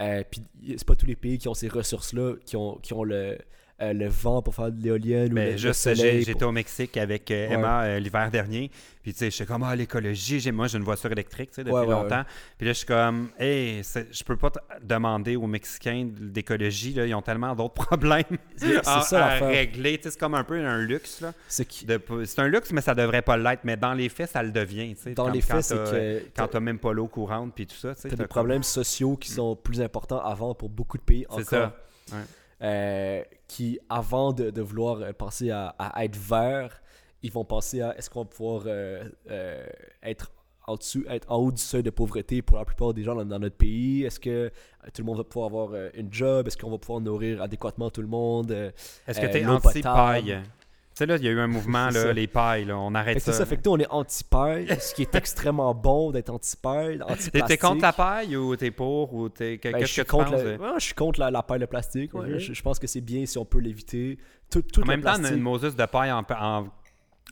Euh, puis c'est pas tous les pays qui ont ces ressources-là, qui ont, qui ont le, euh, le vent pour faire de l'éolienne ou le, le juste, soleil. pour- j'étais au Mexique avec euh, Emma euh, l'hiver dernier. Puis, tu sais, je suis comme, ah, l'écologie. J'ai- Moi, j'ai une voiture électrique, tu sais, depuis Ouais, ouais, longtemps. Puis là, je suis comme, hey, c'est- je peux pas demander aux Mexicains d'écologie, là. Ils ont tellement d'autres problèmes C'est à, c'est ça à régler. Tu sais, c'est comme un peu un luxe, là. C'est qui- C'est un luxe, mais ça devrait pas l'être. Mais dans les faits, ça le devient, tu sais. Dans les faits, c'est que Quand t'as- même pas l'eau courante, puis tout ça, tu sais. T'as des problèmes sociaux qui sont plus importants avant pour beaucoup de pays C'est encore. ça. Euh, qui, avant de, de vouloir euh, penser à, à être vert, ils vont penser à est-ce qu'on va pouvoir euh, euh, être en dessous, être en haut du seuil de pauvreté pour la plupart des gens dans, dans notre pays? Est-ce que tout le monde va pouvoir avoir une job? Est-ce qu'on va pouvoir nourrir adéquatement tout le monde? Est-ce que t'es l'eau anti-paille? Sais, là, il y a eu un mouvement, là, ça. les pailles, là. On arrête Fait que c'est ça. ça, fait que nous, on est anti-paille, ce qui est extrêmement bon d'être anti-paille, T'es- anti-plastique. T'es contre la paille ou t'es pour ou t'es Ben, qu'est-ce que tu contre penses? la, ouais, je suis contre la, la paille de plastique. ouais. Mhm. je, je pense que c'est bien si on peut l'éviter. Tout, tout En même temps, plastique- une Moses de paille en, en,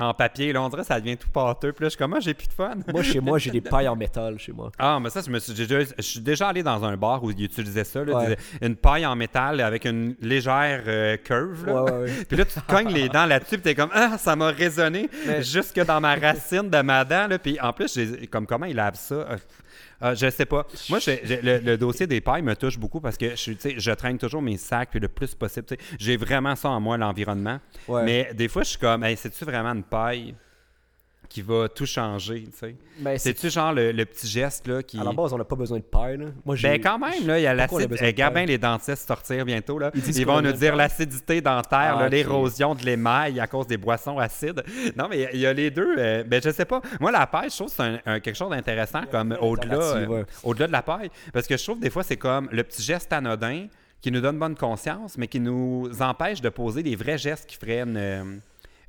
en papier, là, on dirait que ça devient tout pâteux. Puis là, je suis comme, ah, j'ai plus de fun. Moi, chez moi, j'ai des pailles en métal chez moi. Ah, mais ça, je me suis déjà, je suis déjà allé dans un bar où ils utilisaient ça, là, Ouais. disait, une paille en métal avec une légère euh, curve. Là. Ouais, ouais, ouais. Puis là, tu te cognes les dents là-dessus, puis t'es comme, ah, ça m'a résonné Mais- jusque dans ma racine de ma dent. Là. Puis en plus, comme comment il lave ça? Euh, je sais pas. Moi, j'ai- le, le dossier des pailles me touche beaucoup parce que je, suis- tu sais, je traîne toujours mes sacs puis le plus possible. J'ai vraiment ça en moi, l'environnement. Ouais. Mais des fois, je suis comme, hey, c'est-tu vraiment une paille? Qui va tout changer, c'est C'est-tu genre le, le petit geste là qui. à la base, on n'a pas besoin de paille. Là. Moi, Ben quand même, là, il y a l'acide. Regarde bien paille? les dentistes sortir bientôt. Là. Ils vont nous dire l'acidité dentaire, Ah, l'érosion de l'émail à cause des boissons acides. Non, mais il y a- il y, a les deux. euh, ben, je sais pas. Moi, la paille, je trouve que c'est quelque chose d'intéressant comme au-delà euh, ouais. au-delà de la paille. Parce que je trouve des fois, c'est comme le petit geste anodin qui nous donne bonne conscience, mais qui nous empêche de poser les vrais gestes qui feraient une, euh,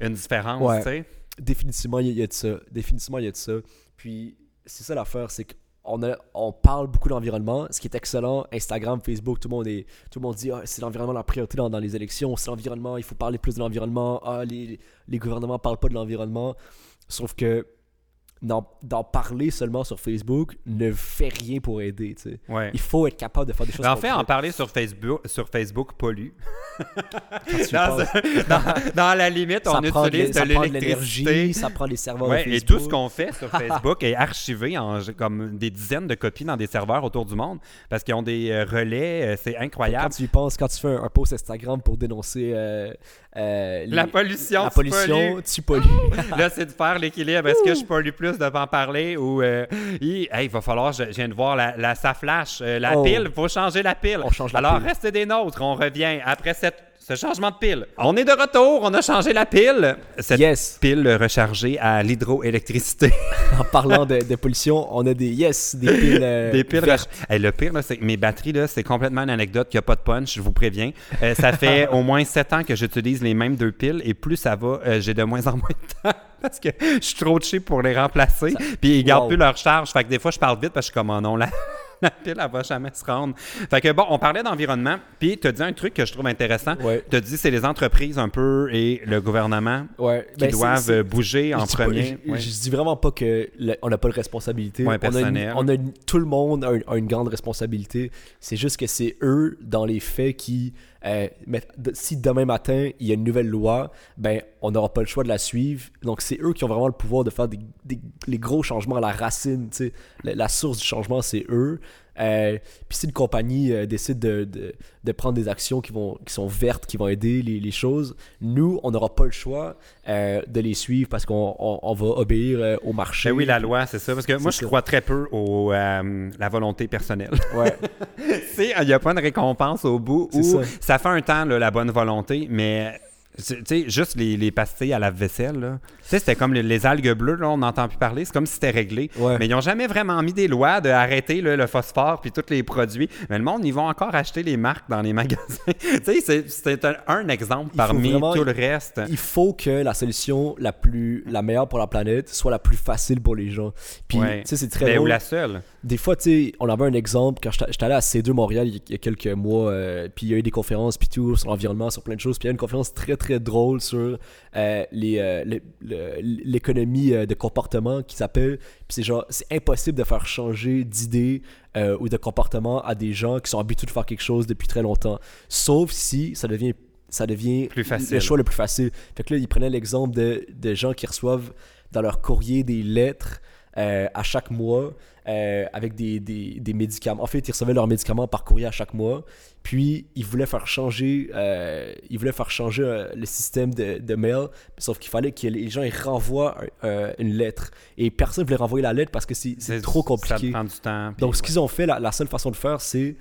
une différence. Ouais. Définitivement, il y, a- de ça. Définitivement, il y a de ça. Puis, c'est ça l'affaire, c'est qu'on a, on parle beaucoup d'environnement, ce qui est excellent. Instagram, Facebook, tout le monde, est, tout le monde dit ah, c'est l'environnement la priorité dans, dans les élections, c'est l'environnement, il faut parler plus de l'environnement. Ah, les, les gouvernements parlent pas de l'environnement. Sauf que d'en parler seulement sur Facebook ne fait rien pour aider. tu sais. Ouais. Il faut être capable de faire des choses. Ben, en fait, en parler sur Facebook, sur Facebook pollue. Quand Dans, penses, dans- dans la limite, ça on utilise de l'énergie, ça prend les serveurs de et tout ce qu'on fait sur Facebook est archivé en comme des dizaines de copies dans des serveurs autour du monde parce qu'ils ont des euh, relais, euh, c'est Quand incroyable. tu y penses, quand tu fais un, un post Instagram pour dénoncer euh, euh, La pollution, la tu pollution, pollues. tu pollues. Là, c'est de faire l'équilibre. Est-ce que je pollue plus de en parler ou euh, hey, il va falloir, je, je viens de voir la, la ça flash, euh, la Oh. pile, il faut changer la pile. On change la Alors, pile. restez des nôtres, on revient après cette, ce changement de pile. On est de retour, on a changé la pile. Cette yes. pile rechargée à l'hydroélectricité. En parlant de, de pollution, on a des yes, des piles. euh, Des piles vertes. Hey, le pire, là, c'est que mes batteries, c'est complètement une anecdote qui n'a pas de punch, je vous préviens. Euh, ça fait au moins sept ans que j'utilise les mêmes deux piles et plus ça va, euh, j'ai de moins en moins de temps parce que je suis trop cheap pour les remplacer. Puis ils gardent Wow. plus leur charge. Fait que des fois, je parle vite parce que je suis comme, oh non, la, la pile, elle va jamais se rendre. Fait que bon, on parlait d'environnement. Puis tu as dit un truc que je trouve intéressant. Ouais. Tu as dit c'est les entreprises un peu et le gouvernement Ouais. qui Ben, doivent bouger en je premier. je, Ouais. je dis vraiment pas que le- on n'a pas de responsabilité. On, a une- on a une- tout le monde a une, a une grande responsabilité. C'est juste que c'est eux, dans les faits, qui. Euh, de- si demain matin, il y a une nouvelle loi, ben, on n'aura pas le choix de la suivre. Donc, c'est eux qui ont vraiment le pouvoir de faire des, les gros changements à la racine. La, la source du changement, c'est eux. Euh, Puis si une compagnie euh, décide de, de, de prendre des actions qui, vont, qui sont vertes, qui vont aider les, les choses, nous, on n'aura pas le choix euh, de les suivre parce qu'on on, on va obéir au marché. Ben oui, la loi, c'est ça. Parce que moi, je crois très peu euh, la volonté personnelle. Ouais. Il n'y a pas de récompense au bout. Ou ça. ça. fait un temps, là, la bonne volonté, mais tu sais, juste les, les pastilles à la vaisselle, là. Sais, c'était comme les, algues bleues, là, on n'entend plus parler. C'est comme si c'était réglé. Ouais. Mais ils n'ont jamais vraiment mis des lois d'arrêter le phosphore puis tous les produits. Mais le monde, ils vont encore acheter les marques dans les magasins. tu sais, c'est- un, un exemple parmi vraiment- tout le reste. Il faut que la solution la plus la meilleure pour la planète soit la plus facile pour les gens. Puis, Ouais. tu sais, c'est très Ben, ou la seule. Des fois, tu sais, on avait un exemple quand j'étais allé à C2 Montréal il y a- quelques mois, euh, puis il y a eu des conférences, puis tout, sur l'environnement, sur plein de choses. Puis il y a une conférence très, très drôle sur euh, les, euh, le- l'économie euh, de comportement qui s'appelle. Puis c'est genre, c'est impossible de faire changer d'idée euh, ou de comportement à des gens qui sont habitués de faire quelque chose depuis très longtemps. Sauf si ça devient ça devient Plus facile. le choix le plus facile. Fait que là, il prenait l'exemple de, de gens qui reçoivent dans leur courrier des lettres euh, à chaque mois euh, avec des, des, des médicaments. En fait, ils recevaient leurs médicaments par courrier à chaque mois. Puis, ils voulaient faire changer, euh, ils voulaient faire changer le système de, de mail. Sauf qu'il fallait que les gens ils renvoient une lettre. Et personne ne voulait renvoyer la lettre parce que c'est trop compliqué. te prend du temps. puis Donc, ce qu'ils ont fait, la, la seule façon de faire, c'est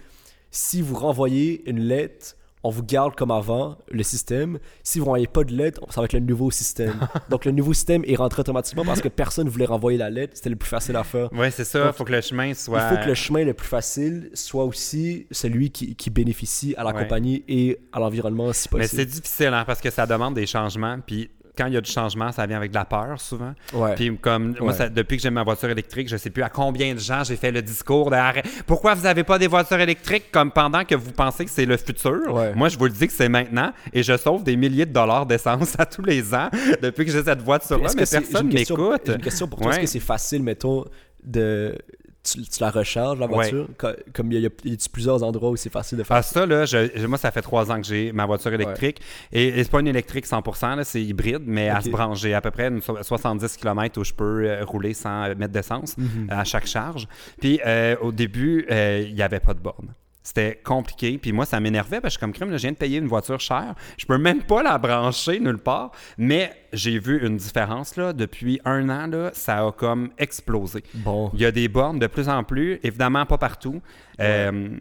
si vous renvoyez une lettre, on vous garde comme avant le système. Si vous n'envoyez pas de lettre, ça va être le nouveau système. Donc, le nouveau système est rentré automatiquement parce que personne ne voulait renvoyer la lettre. C'était le plus facile à faire. Ouais, c'est ça. Il faut que le chemin soit. Il faut que le chemin le plus facile soit aussi celui qui, qui bénéficie à la Ouais. compagnie et à l'environnement si Mais possible. c'est difficile, hein, parce que ça demande des changements. Puis quand il y a du changement, ça vient avec de la peur, souvent. Ouais. Puis comme moi, Ouais. ça- depuis que j'ai ma voiture électrique, je sais plus à combien de gens j'ai fait le discours de pourquoi vous avez pas des voitures électriques comme pendant que vous pensez que c'est le futur? Ouais. Moi, je vous le dis que c'est maintenant et je sauve des milliers de dollars d'essence à tous les ans depuis que j'ai cette voiture-là, mais que personne m'écoute. Une question pour toi. Est-ce que c'est facile, mettons, de. Tu, tu la recharges, la Ouais. voiture? Co- Comme il y a, il y a plusieurs endroits où c'est facile de faire Ah, ça, là, je- moi, ça fait trois ans que j'ai ma voiture électrique. Et, et c'est pas une électrique 100%, là, c'est hybride, mais elle Ok. se branche. J'ai à peu près une so- 70 km où je peux euh, rouler sans euh, mettre d'essence Mhm. euh, à chaque charge. Puis, euh, au début, euh, il n'y avait pas de borne. C'était compliqué. Puis moi, ça m'énervait parce que je suis comme crime, là, je viens de payer une voiture chère. Je peux même pas la brancher nulle part. Mais j'ai vu une différence là. Depuis un an, là, ça a comme explosé. Bon. Il y a des bornes de plus en plus, évidemment pas partout. Euh,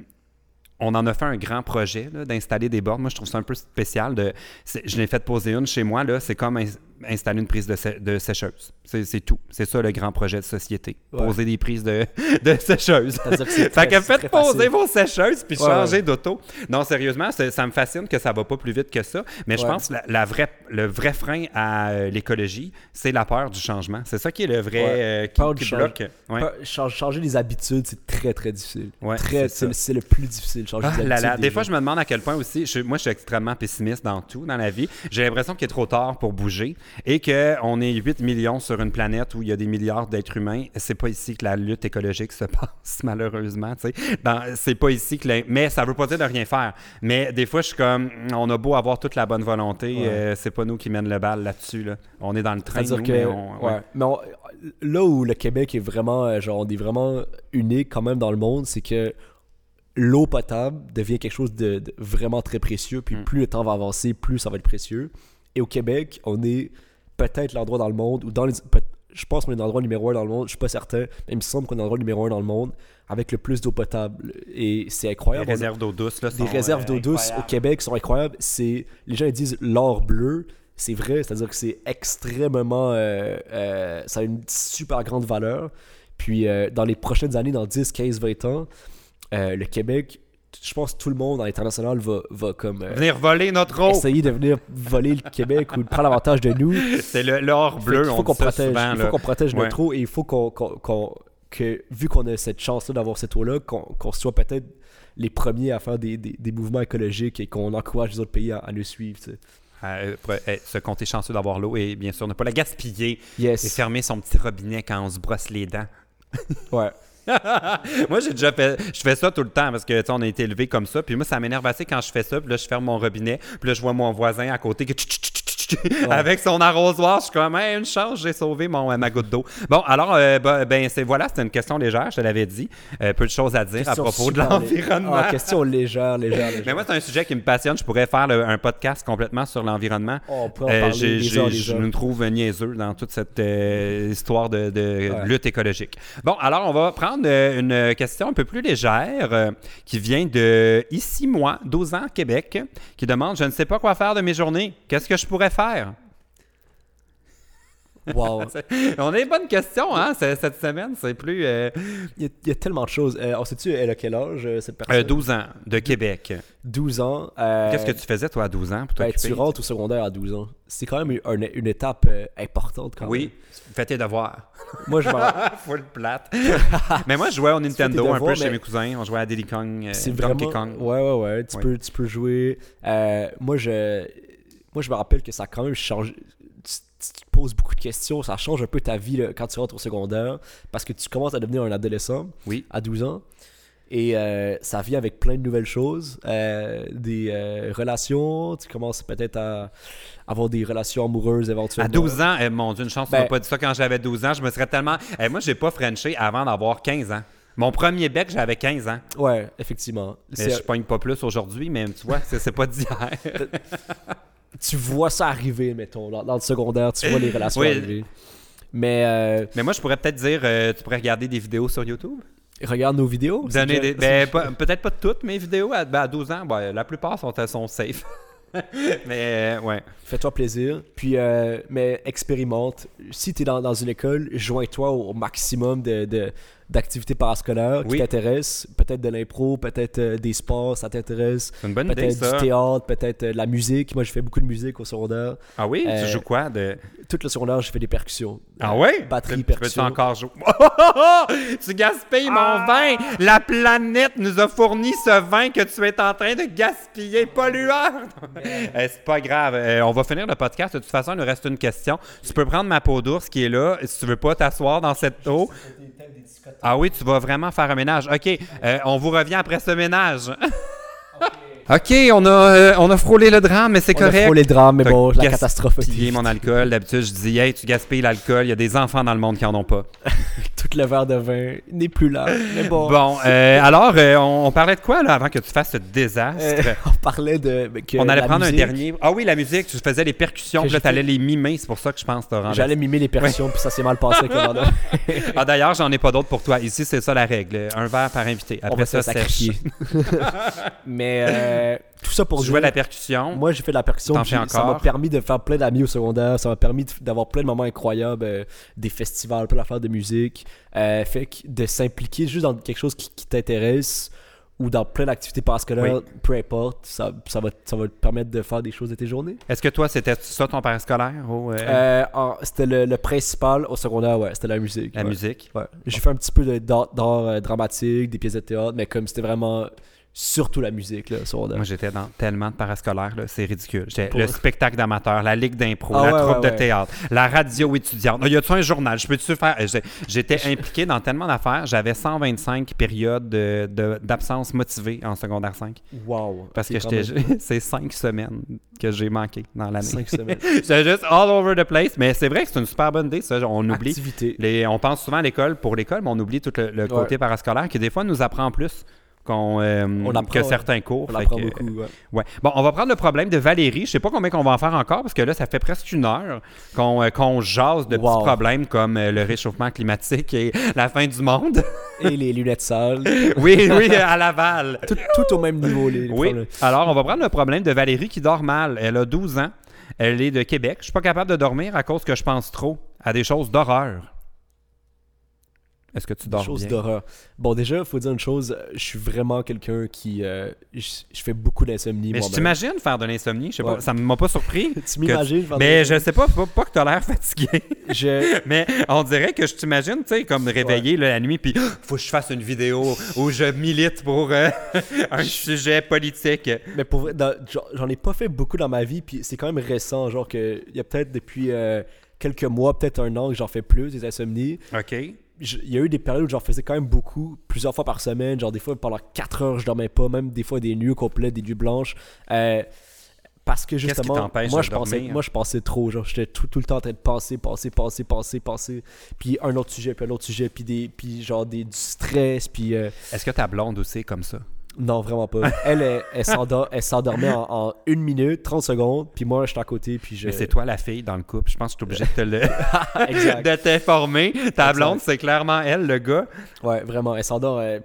on en a fait un grand projet d'installer des bornes. Moi, je trouve ça un peu spécial. De, je l'ai fait poser une chez moi. Là, c'est comme installer une prise de, sé- de sécheuse. C'est, tout. C'est ça le grand projet de société. Ouais. Poser des prises de, de sécheuse. Que Fait très- que faites poser facile. vos sécheuses puis Ouais, changer ouais. d'auto. Non, sérieusement, ça me fascine que ça va pas plus vite que ça. Mais je pense que la, la vraie, le vrai frein à euh, l'écologie, c'est la peur du changement. C'est ça qui est le vrai euh, qui, Peur qui change- bloque. Changer les habitudes, c'est très très difficile. C'est le- plus difficile. Changer Ah les habitudes. là. Des fois, je me demande à quel point aussi, je- moi, je suis extrêmement pessimiste dans tout, dans la vie. J'ai l'impression qu'il est trop tard pour bouger et qu'on est 8 millions sur une planète où il y a des milliards d'êtres humains. C'est pas ici que la lutte écologique se passe, malheureusement. tu sais. Dans- C'est pas ici que. la- Mais ça veut pas dire de rien faire. Mais des fois, je suis comme, on a beau avoir toute la bonne volonté, Ouais. euh, c'est pas nous qui mènent le bal là-dessus. là. On est dans le train. Nous, que, mais on- ouais. ouais. Mais on- là où le Québec est vraiment, euh, genre, on est vraiment unique quand même dans le monde, c'est que l'eau potable devient quelque chose de, de vraiment très précieux. Puis Mm. plus le temps va avancer, plus ça va être précieux. Et au Québec, on est peut-être l'endroit dans le monde, ou dans les, je pense qu'on est l'endroit numéro un dans le monde, je suis pas certain, mais il me semble qu'on est l'endroit numéro un dans le monde avec le plus d'eau potable. Et c'est Les incroyable. A- réserves d'eau douce, là, des sont, réserves euh, d'eau douce au. Québec sont incroyables. C'est les gens ils disent l'or bleu, c'est vrai, c'est-à-dire que c'est extrêmement euh, euh, ça a une super grande valeur. Puis euh, dans les prochaines années, dans 10, 15, 20 ans, euh, le Québec, je pense que tout le monde à l'international va, va comme euh, Venir voler notre eau. essayer de venir voler le Québec ou de prendre avantage de nous. C'est l'or bleu. on faut qu'on protège, souvent, il faut qu'on protège Ouais. notre eau et il faut qu'on, que vu qu'on a cette chance-là d'avoir cette eau-là, qu'on, soit peut-être les premiers à faire des, des- des mouvements écologiques et qu'on encourage les autres pays à, à nous suivre. tu sais. Euh, euh, se compter chanceux d'avoir l'eau et bien sûr ne pas la gaspiller et fermer son petit robinet quand on se brosse les dents. Ouais. moi, j'ai déjà fait, je fais ça tout le temps parce que tu sais, on a été élevé comme ça. Puis moi, ça m'énerve assez quand je fais ça. Puis là, je ferme mon robinet. Puis là, je vois mon voisin à côté qui avec son arrosoir. Je suis comme, Hey, une chance, j'ai sauvé mon, ma goutte d'eau. Bon, alors, euh, ben, ben, c'est voilà, c'était une question légère, je te l'avais dit. Euh, peu de choses à dire Question à propos de lé- l'environnement. Ah, question légère, légère, légère. Mais moi, c'est un sujet qui me passionne. Je pourrais faire le- un podcast complètement sur l'environnement. Oh, on peut en Euh, parler j'ai- des j'ai- heures, des je nous trouve niaiseux dans toute cette histoire de, de Ouais. lutte écologique. Bon, alors on va prendre une question un peu plus légère qui vient de ici moi, 12 ans, Québec, qui demande Je ne sais pas quoi faire de mes journées. Qu'est-ce que je pourrais faire? Wow. On a des bonnes questions, hein, cette semaine. C'est plus. euh, Il y, a, il y a tellement de choses. Euh, on sait-tu, elle a quel âge, euh, cette personne? Euh, 12 ans, de Québec. 12 ans. euh, Qu'est-ce que tu faisais, toi, à 12 ans pour ben, tu rentres au secondaire à 12 ans. C'est quand même une, une étape euh, importante quand Oui, fais tes devoirs. même. Moi, je Full plate. mais moi, je jouais au Nintendo un peu chez mes cousins. On jouait à Diddy Kong, euh, C'est Donkey vraiment. Kong. Ouais, ouais, ouais. Tu, Ouais. Peux, tu peux jouer. Euh, moi, je. Moi, je me rappelle que ça a quand même changé. Tu, tu te poses beaucoup de questions. Ça change un peu ta vie là, quand tu rentres au secondaire. Parce que tu commences à devenir un adolescent Oui. à 12 ans. Et euh, ça vient avec plein de nouvelles choses. Euh, des euh, relations. Tu commences peut-être à avoir des relations amoureuses éventuellement. À 12 ans, eh, mon Dieu, une chance, tu Ben- m'as pas dit ça quand j'avais 12 ans. Je me serais tellement. Eh, moi, j'ai pas Frenché avant d'avoir 15 ans. Mon premier bec, j'avais 15 ans. Ouais, effectivement. Mais je pogne pas plus aujourd'hui, mais tu vois, c'est pas d'hier. tu vois ça arriver, mettons. Dans, dans le secondaire, tu vois les relations Oui. arriver. Mais euh, mais moi, je pourrais peut-être dire, euh, tu pourrais regarder des vidéos sur YouTube. regarde nos vidéos. Donner des- ben, peut-être pas toutes mes vidéos à, ben, à 12 ans. ben, la plupart sont, sont safe. mais euh, ouais. Fais-toi plaisir. Puis, euh, mais expérimente. Si tu es dans, dans une école, joins-toi au, au maximum de, de- d'activités parascolaires qui Oui. t'intéressent. Peut-être de l'impro, peut-être euh, des sports, ça t'intéresse. C'est une bonne idée, Peut-être ça. du théâtre, peut-être euh, de la musique. Moi, j'ai fait beaucoup de musique au secondaire. Ah oui? Euh, tu joues quoi? De... Tout le secondaire, j'ai fait des percussions. Ah Euh, ouais? Batterie, Tu- tu percussion. encore jouer? tu gaspilles mon vin! La planète nous a fourni ce vin que tu es en train de gaspiller, pollueur! Eh, c'est pas grave. Euh, on va finir le podcast. De toute façon, il nous reste une question. Tu peux prendre ma peau d'ours qui est là. Si tu veux pas t'asseoir dans cette eau. Ah oui, tu vas vraiment faire un ménage. OK, euh, on vous revient après ce ménage. OK, on a, euh, on a frôlé le drame, mais c'est On a correct. frôlé le drame, mais bon, la catastrophe. mon alcool. D'habitude, je dis, hey, tu gaspilles l'alcool. Il y a des enfants dans le monde qui en ont pas. Tout le verre de vin n'est plus là. Mais bon. Bon, euh, alors, euh, on, on parlait de quoi, là, avant que tu fasses ce désastre? Euh, on parlait de. que on allait la prendre musique, un dernier. Ah oui, la musique, tu faisais les percussions, puis là, j'ai t'allais les mimer, c'est pour ça que je pense que rendu. J'allais mimer les percussions, puis ça s'est mal passé avec le. Ah d'ailleurs, j'en ai pas d'autres pour toi. Ici, c'est ça la règle. Un verre par invité. On Après va ça, sèche. Mais euh, tout ça pour Tu dire. jouais la percussion. Moi, j'ai fait de la percussion. Puis Ça m'a permis de faire plein d'amis au secondaire. Ça m'a permis d'avoir plein de moments incroyables, euh, des festivals, plein d'affaires de musique. Euh, fait que de s'impliquer juste dans quelque chose qui, qui t'intéresse ou dans plein d'activités parascolaires, peu importe, ça, ça, va, ça va te permettre de faire des choses de tes journées. Est-ce que toi, c'était ça ton parascolaire ou euh, Euh, c'était le, le principal au secondaire, ouais, c'était la musique. la ouais. musique? Ouais. J'ai fait un petit peu d'art dramatique, des pièces de théâtre, mais comme c'était vraiment surtout la musique, là, secondaire. Moi, j'étais dans tellement de parascolaires, là, c'est ridicule. J'étais Pour- le spectacle d'amateur, la ligue d'impro, Ah la ouais, troupe ouais, de ouais. théâtre, la radio étudiante. Y a-tu un journal? Je peux-tu faire? J'ai- J'étais impliqué dans tellement d'affaires. J'avais 125 périodes de- de- d'absence motivée en secondaire 5. Wow. Parce que j'étais, c'est 5 semaines que j'ai manqué dans l'année. cinq semaines. J'étais juste all over the place. Mais c'est vrai que c'est une super bonne idée, ça. On oublie. Activité. Les, on pense souvent à l'école pour l'école, mais on oublie tout le, le côté parascolaire qui, des fois, nous apprend plus qu'on, euh, que ouais. certains cours. On que, beaucoup, ouais. Ouais. Bon, on va prendre le problème de Valérie. Je sais pas combien qu'on va en faire encore parce que là, ça fait presque une heure qu'on euh, jase de Wow. petits problèmes comme euh, le réchauffement climatique et la fin du monde. Et les lunettes sales. oui, oui, à Laval. tout, tout au même niveau, les, les Oui. problèmes. Alors, on va prendre le problème de Valérie qui dort mal. Elle a 12 ans. Elle est de Québec. Je suis pas capable de dormir à cause que je pense trop à des choses d'horreur. Est-ce que tu dors choses bien? d'horreur. Bon, déjà, faut dire une chose. Je suis vraiment quelqu'un qui. euh, je, je fais beaucoup d'insomnie. Mais je t'imagine faire de l'insomnie? Je sais pas, Ouais. ça m'a pas surpris. Tu m'imagines faire Mais je sais pas, pas, pas que tu as l'air fatigué. Je, Mais on dirait que je t'imagine, tu sais, comme réveillé là, la nuit, puis Ah, faut que je fasse une vidéo où je milite pour euh, un sujet politique. Mais pour vrai, j'en ai pas fait beaucoup dans ma vie, puis c'est quand même récent. Genre, que il y a peut-être depuis euh, quelques mois, peut-être un an que j'en fais plus, des insomnies. OK. Il y a eu des périodes où j'en faisais quand même beaucoup, plusieurs fois par semaine. Genre, des fois, pendant 4 heures, je dormais pas, même des fois des nuits complètes, des nuits blanches. Euh, parce que justement, moi, je pensais, dormir? moi, je pensais trop. Genre, j'étais tout, tout le temps en train de penser, penser, penser, penser, penser. Puis un autre sujet, puis un autre sujet, puis, des, puis genre des, du stress, puis. euh, Est-ce que ta blonde aussi est comme ça? Non, vraiment pas. Elle, elle, elle s'endor- elle s'endormait en, en une minute, 30 secondes, puis moi, j'étais à côté, puis je... Mais c'est toi la fille dans le couple. Je pense que je suis obligé de te le... exact. de t'informer. Ta blonde, c'est clairement elle, le gars. Ouais, vraiment, elle s'endort, euh,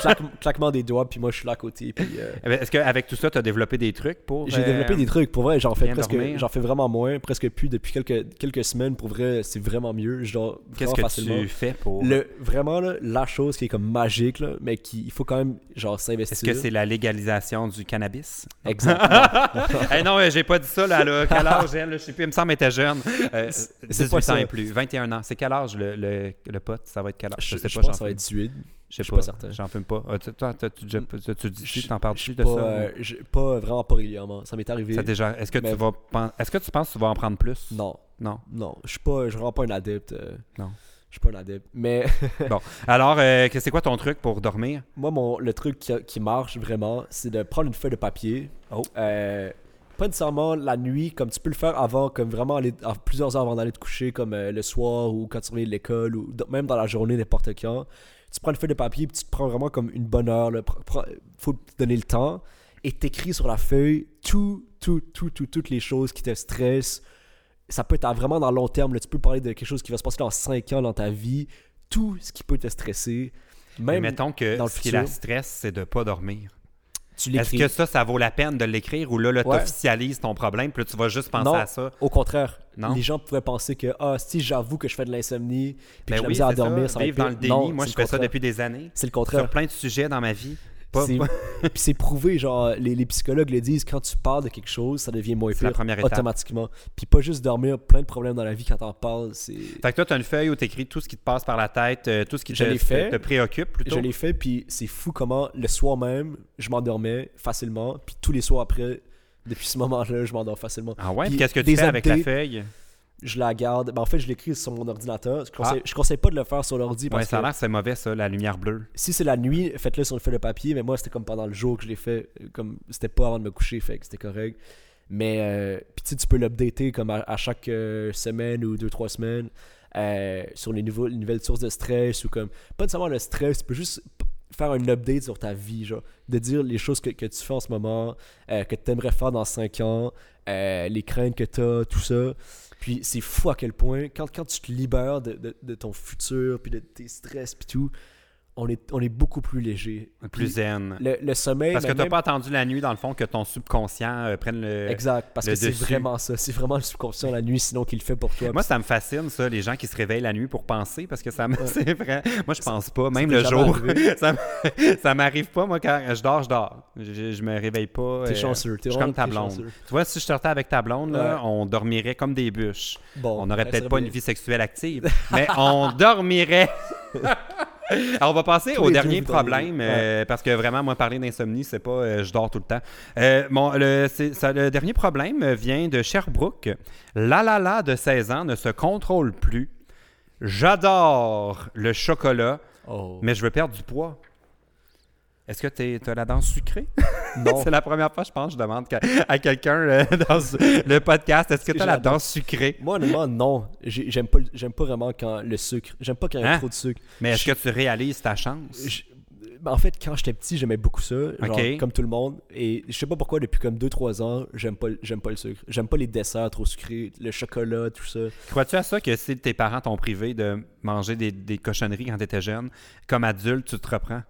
claque- claquement des doigts, puis moi, je suis là à côté, puis... euh, Eh ben, Est-ce qu'avec tout ça, tu as développé des trucs pour. J'ai euh, développé des trucs, pour vrai, j'en fais presque... J'en fais vraiment moins, presque plus, depuis quelques, quelques semaines, pour vrai, c'est vraiment mieux, Qu'est-ce que facilement. tu fais pour. Le, vraiment, là, la chose qui est comme magique, là, mais qui, il faut quand même, genre, Est-ce s'investir. que c'est la légalisation du cannabis? Exactement. Eh non, euh, j'ai pas dit ça, là. là. Quel âge elle? Je sais plus, il me semble qu'elle était jeune. Euh, C'est 18 pas ans ça. et plus. 21 ans. C'est quel âge le, le, le pote? Ça va être quel âge? je, Je sais je pas, pense ça va être 18. Je sais suis pas, pas certain. J'en fume pas. Tu- toi, dit Je- t'en parles suis de pas, ça? euh, pas vraiment pas régulièrement. Ça m'est arrivé. Ça déjà. Est-ce que mais- tu vas Est-ce que tu penses que tu vas en prendre plus? Non, Non? non, je suis pas, je vraiment pas un adepte. euh, Non. Je suis pas un adepte. Mais Alors, euh, c'est quoi ton truc pour dormir? moi, mon, le truc qui, qui marche vraiment, c'est de prendre une feuille de papier. Oh. Euh, pas nécessairement la nuit, comme tu peux le faire avant, comme vraiment aller, plusieurs heures avant d'aller te coucher, comme euh, le soir ou quand tu reviens de l'école ou même dans la journée, n'importe quand. Tu prends une feuille de papier puis tu te prends vraiment comme une bonne heure. Il faut te donner le temps et t'écris sur la feuille tout, tout, tout, tout, toutes les choses qui te stressent. Ça peut être vraiment dans le long terme. là. Tu peux parler de quelque chose qui va se passer dans 5 ans dans ta vie. Tout ce qui peut te stresser. Mais mettons que dans le ce qui la futur. stress, c'est de pas dormir. Est-ce que ça, ça vaut la peine de l'écrire ou là, là Ouais. t'officialises ton problème puis là, tu vas juste penser Non. à ça? Au contraire, Non? les gens pourraient penser que ah si j'avoue que je fais de l'insomnie puis que Ben j'ai la oui, à dormir, ça. ça va être dans le déni. Non, Moi, je fais ça depuis des années. C'est le Sur contraire. plein de sujets dans ma vie. C'est- pas- Puis c'est prouvé, genre, les, les psychologues le disent, quand tu parles de quelque chose, ça devient moins C'est la pire première étape. automatiquement. Puis pas juste dormir, plein de problèmes dans la vie quand t'en parles, c'est... Fait que toi, tu as une feuille où tu écris tout ce qui te passe par la tête, euh, tout ce qui Je te, fait. te préoccupe plutôt. Je l'ai fait, puis c'est fou comment le soir même, je m'endormais facilement, puis tous les soirs après, depuis ce moment-là, je m'endors facilement. Ah ouais? Qu'est-ce que tu fais avec la feuille? Je la garde. Ben, en fait, je l'écris sur mon ordinateur. Je conseille, je conseille pas de le faire sur l'ordi Ouais, ça a l'air c'est mauvais, ça, la lumière bleue. si c'est la nuit, faites-le sur une feuille de papier. Mais moi, c'était comme pendant le jour que je l'ai fait. euh, Comme c'était pas avant de me coucher, fait que c'était correct. Mais euh, puis tu peux l'updater comme à, à chaque euh, semaine ou deux trois semaines. euh, sur les, nouveaux, les nouvelles sources de stress ou comme, pas nécessairement le stress, tu peux juste faire un update sur ta vie, genre, de dire les choses que, que tu fais en ce moment, que tu aimerais faire dans 5 ans, les craintes que tu as, tout ça. Puis c'est fou à quel point, quand, quand tu te libères de, de- de ton futur, puis de tes stress, puis tout, on est, on est beaucoup plus léger. Plus zen. le, le sommeil. Parce que ben, tu n'as même- pas attendu la nuit, dans le fond, que ton subconscient euh, prenne le. Exact, parce le que c'est vraiment ça. C'est vraiment le subconscient la nuit, sinon qu'il le fait pour toi. Moi, ça me fascine, ça, les gens qui se réveillent la nuit pour penser, parce que ça me... c'est vrai. Moi, je pense pas, même le jour. ça m'arrive pas, moi, quand je dors, je dors. Je, je me réveille pas. T'es euh, chanceux. T'es Je suis comme ta blonde. chanceux. Tu vois, si je sortais avec ta blonde, là, Ouais. on dormirait comme des bûches. Bon, On n'aurait ça peut-être pas bien. une vie sexuelle active, mais on dormirait. Alors, on va passer Tous au dernier problème, euh, parce que vraiment, moi, parler d'insomnie, c'est pas euh, je dors tout le temps. Euh, bon, le, c'est- ça- le dernier problème vient de Sherbrooke. Lalala de 16 ans ne se contrôle plus. J'adore le chocolat, Oh. mais je veux perdre du poids. Est-ce que tu as la dent sucrée? Non. c'est la première fois, je pense, je demande à quelqu'un euh, dans le podcast, est-ce que tu as la dent sucrée? Moi, honnêtement, non. J'ai- J'aime pas, vraiment quand le sucre. J'aime pas quand il y a Hein? trop de sucre. Mais est-ce que tu réalises ta chance? Je- ben, en fait, quand j'étais petit, j'aimais beaucoup ça, genre, comme tout le monde. Et je sais pas pourquoi, depuis comme 2-3 ans, j'aime pas, j'aime pas le sucre. J'aime pas les desserts trop sucrés, le chocolat, tout ça. Crois-tu à ça que si tes parents t'ont privé de manger des, des cochonneries quand tu étais jeune, comme adulte, tu te reprends?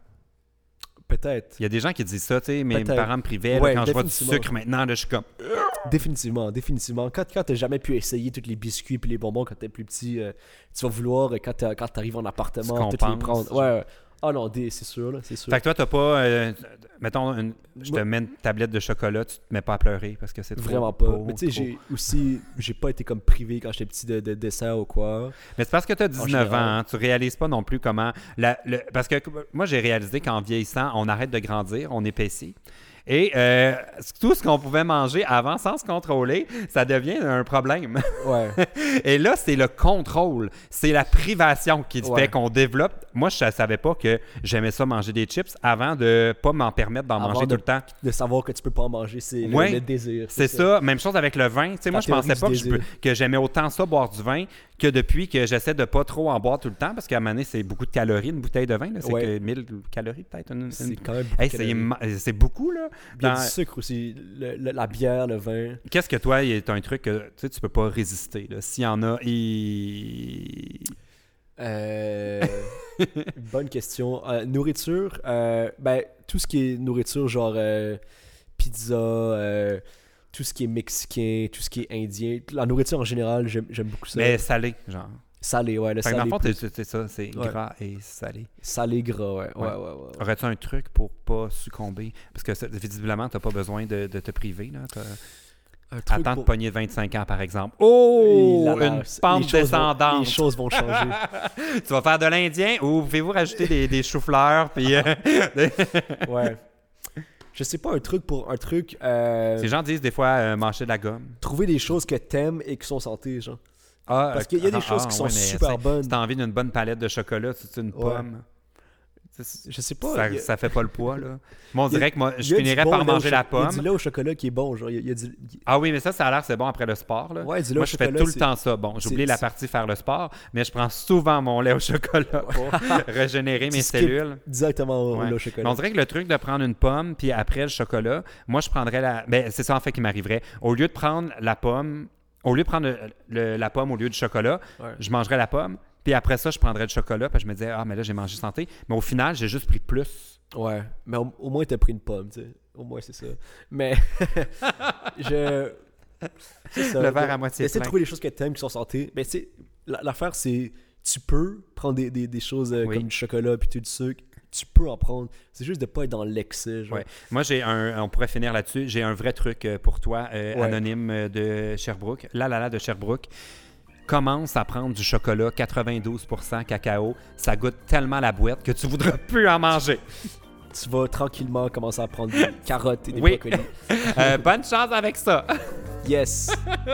Peut-être. Il y a des gens qui disent ça, tu sais, mes parents me privaient, là, quand je vois du sucre maintenant, là, je suis comme... Définitivement, définitivement. Quand, quand t'as jamais pu essayer tous les biscuits et les bonbons quand t'es plus petit, euh, tu vas vouloir, euh, quand quand t'arrives en appartement, Tu les prendre. Ouais, ouais. Ah non, des- c'est sûr, là, c'est sûr. Fait que toi, t'as pas... euh, mettons, une- je te Moi- mets une tablette de chocolat, tu te mets pas à pleurer parce que c'est trop Vraiment pas. beau, Mais tu sais, trop- j'ai aussi, j'ai pas été comme privé quand j'étais petit de, de dessert ou quoi. Mais c'est parce que tu as 19 ans, général. hein, tu réalises pas non plus comment... la- le- parce que moi, j'ai réalisé qu'en vieillissant, on arrête de grandir, on épaissit. Et euh, tout ce qu'on pouvait manger avant sans se contrôler, ça devient un problème. Ouais. Et là, c'est le contrôle, c'est la privation qui Ouais. fait qu'on développe. Moi, je ne savais pas que j'aimais ça manger des chips avant de pas m'en permettre d'en manger de- tout le temps. de savoir que tu peux pas en manger, c'est le- Ouais. le, désir. C'est ça. Même chose avec le vin. Tu sais, moi, je théorie pensais pas que, que j'aimais autant ça, boire du vin, que depuis que j'essaie de pas trop en boire tout le temps, parce qu'à un moment donné, c'est beaucoup de calories, une bouteille de vin. C'est Ouais. que 1000 calories, peut-être. une- C'est quand même Hey, c'est beaucoup, là. Il y a Dans- du sucre aussi, le- le- la bière, le vin. Qu'est-ce que toi, il est un truc que tu tu peux pas résister. S'il y en a, il... Euh, bonne question. Euh, nourriture, euh, ben, tout ce qui est nourriture, genre pizza, tout ce qui est mexicain, tout ce qui est indien, la nourriture en général, j'aime j'aime beaucoup ça. Mais salé, genre. Salé, ouais, le Fait dans le fond, c'est ça, c'est Ouais. gras et salé. Salé gras, ouais. Ouais, Ouais. ouais, ouais. ouais. Aurais-tu un truc pour pas succomber? Parce que ça- visiblement, t'as pas besoin de, de te priver. Là. T'as- Un truc Attends de pour- pogner 25 ans, par exemple. Oh! Et là, là, une pente les choses vont- descendante. les choses vont changer. tu vas faire de l'Indien ou pouvez-vous rajouter des, des choux-fleurs? Puis, euh, ouais. Je sais pas, un truc pour un truc. euh, les gens disent des fois euh, mâcher de la gomme. trouver des choses que t'aimes et qui sont santé, genre. Ah, Parce qu'il y a des ah, choses ah, qui sont ouais, super bonnes. Si t'as envie d'une bonne palette de chocolat, c'est une Ouais. pomme. Je sais pas. Ça, a- ça fait pas le poids, là. Moi, on dirait que moi, je finirais bon par manger la cho- Il y a pomme. du lait au chocolat qui est bon, genre. Il y a, du... Ah oui, mais ça, ça a l'air c'est bon après le sport. Là. Ouais, du lait Moi, au je fais tout le temps ça. Bon, oublié la partie faire le sport, mais je prends souvent mon lait au chocolat pour régénérer mes cellules. Directement au Ouais. lait au Mais chocolat. on dirait que le truc de prendre une pomme puis après le chocolat, moi je prendrais la. Ben, c'est ça en fait qui m'arriverait. Au lieu de prendre la pomme, au lieu de prendre le- le- la pomme au lieu du chocolat, Ouais. je mangerais la pomme. Puis après ça, je prendrais le chocolat. Puis je me disais, ah, mais là, j'ai mangé santé. Mais au final, j'ai juste pris plus. Ouais, mais au, au moins t'as pris une pomme, tu sais. Au moins c'est ça. Mais je. ça. Le verre à moitié Essaie de trouver des choses que t'aimes qui sont santé. Mais tu sais, la- l'affaire c'est. Tu peux prendre des, des, des choses euh, Oui. comme du chocolat puis tout du sucre. Tu peux en prendre. C'est juste de pas être dans l'excès. Ouais. Moi, j'ai un. On pourrait finir là-dessus. J'ai un vrai truc euh, pour toi, euh, Ouais. anonyme euh, de Sherbrooke. La la la de Sherbrooke. Commence à prendre du chocolat 92% cacao. Ça goûte tellement la boîte que tu voudras plus en manger. Tu vas tranquillement commencer à prendre des carottes et des Oui. brocolis. Euh, bonne chance avec ça. Yes!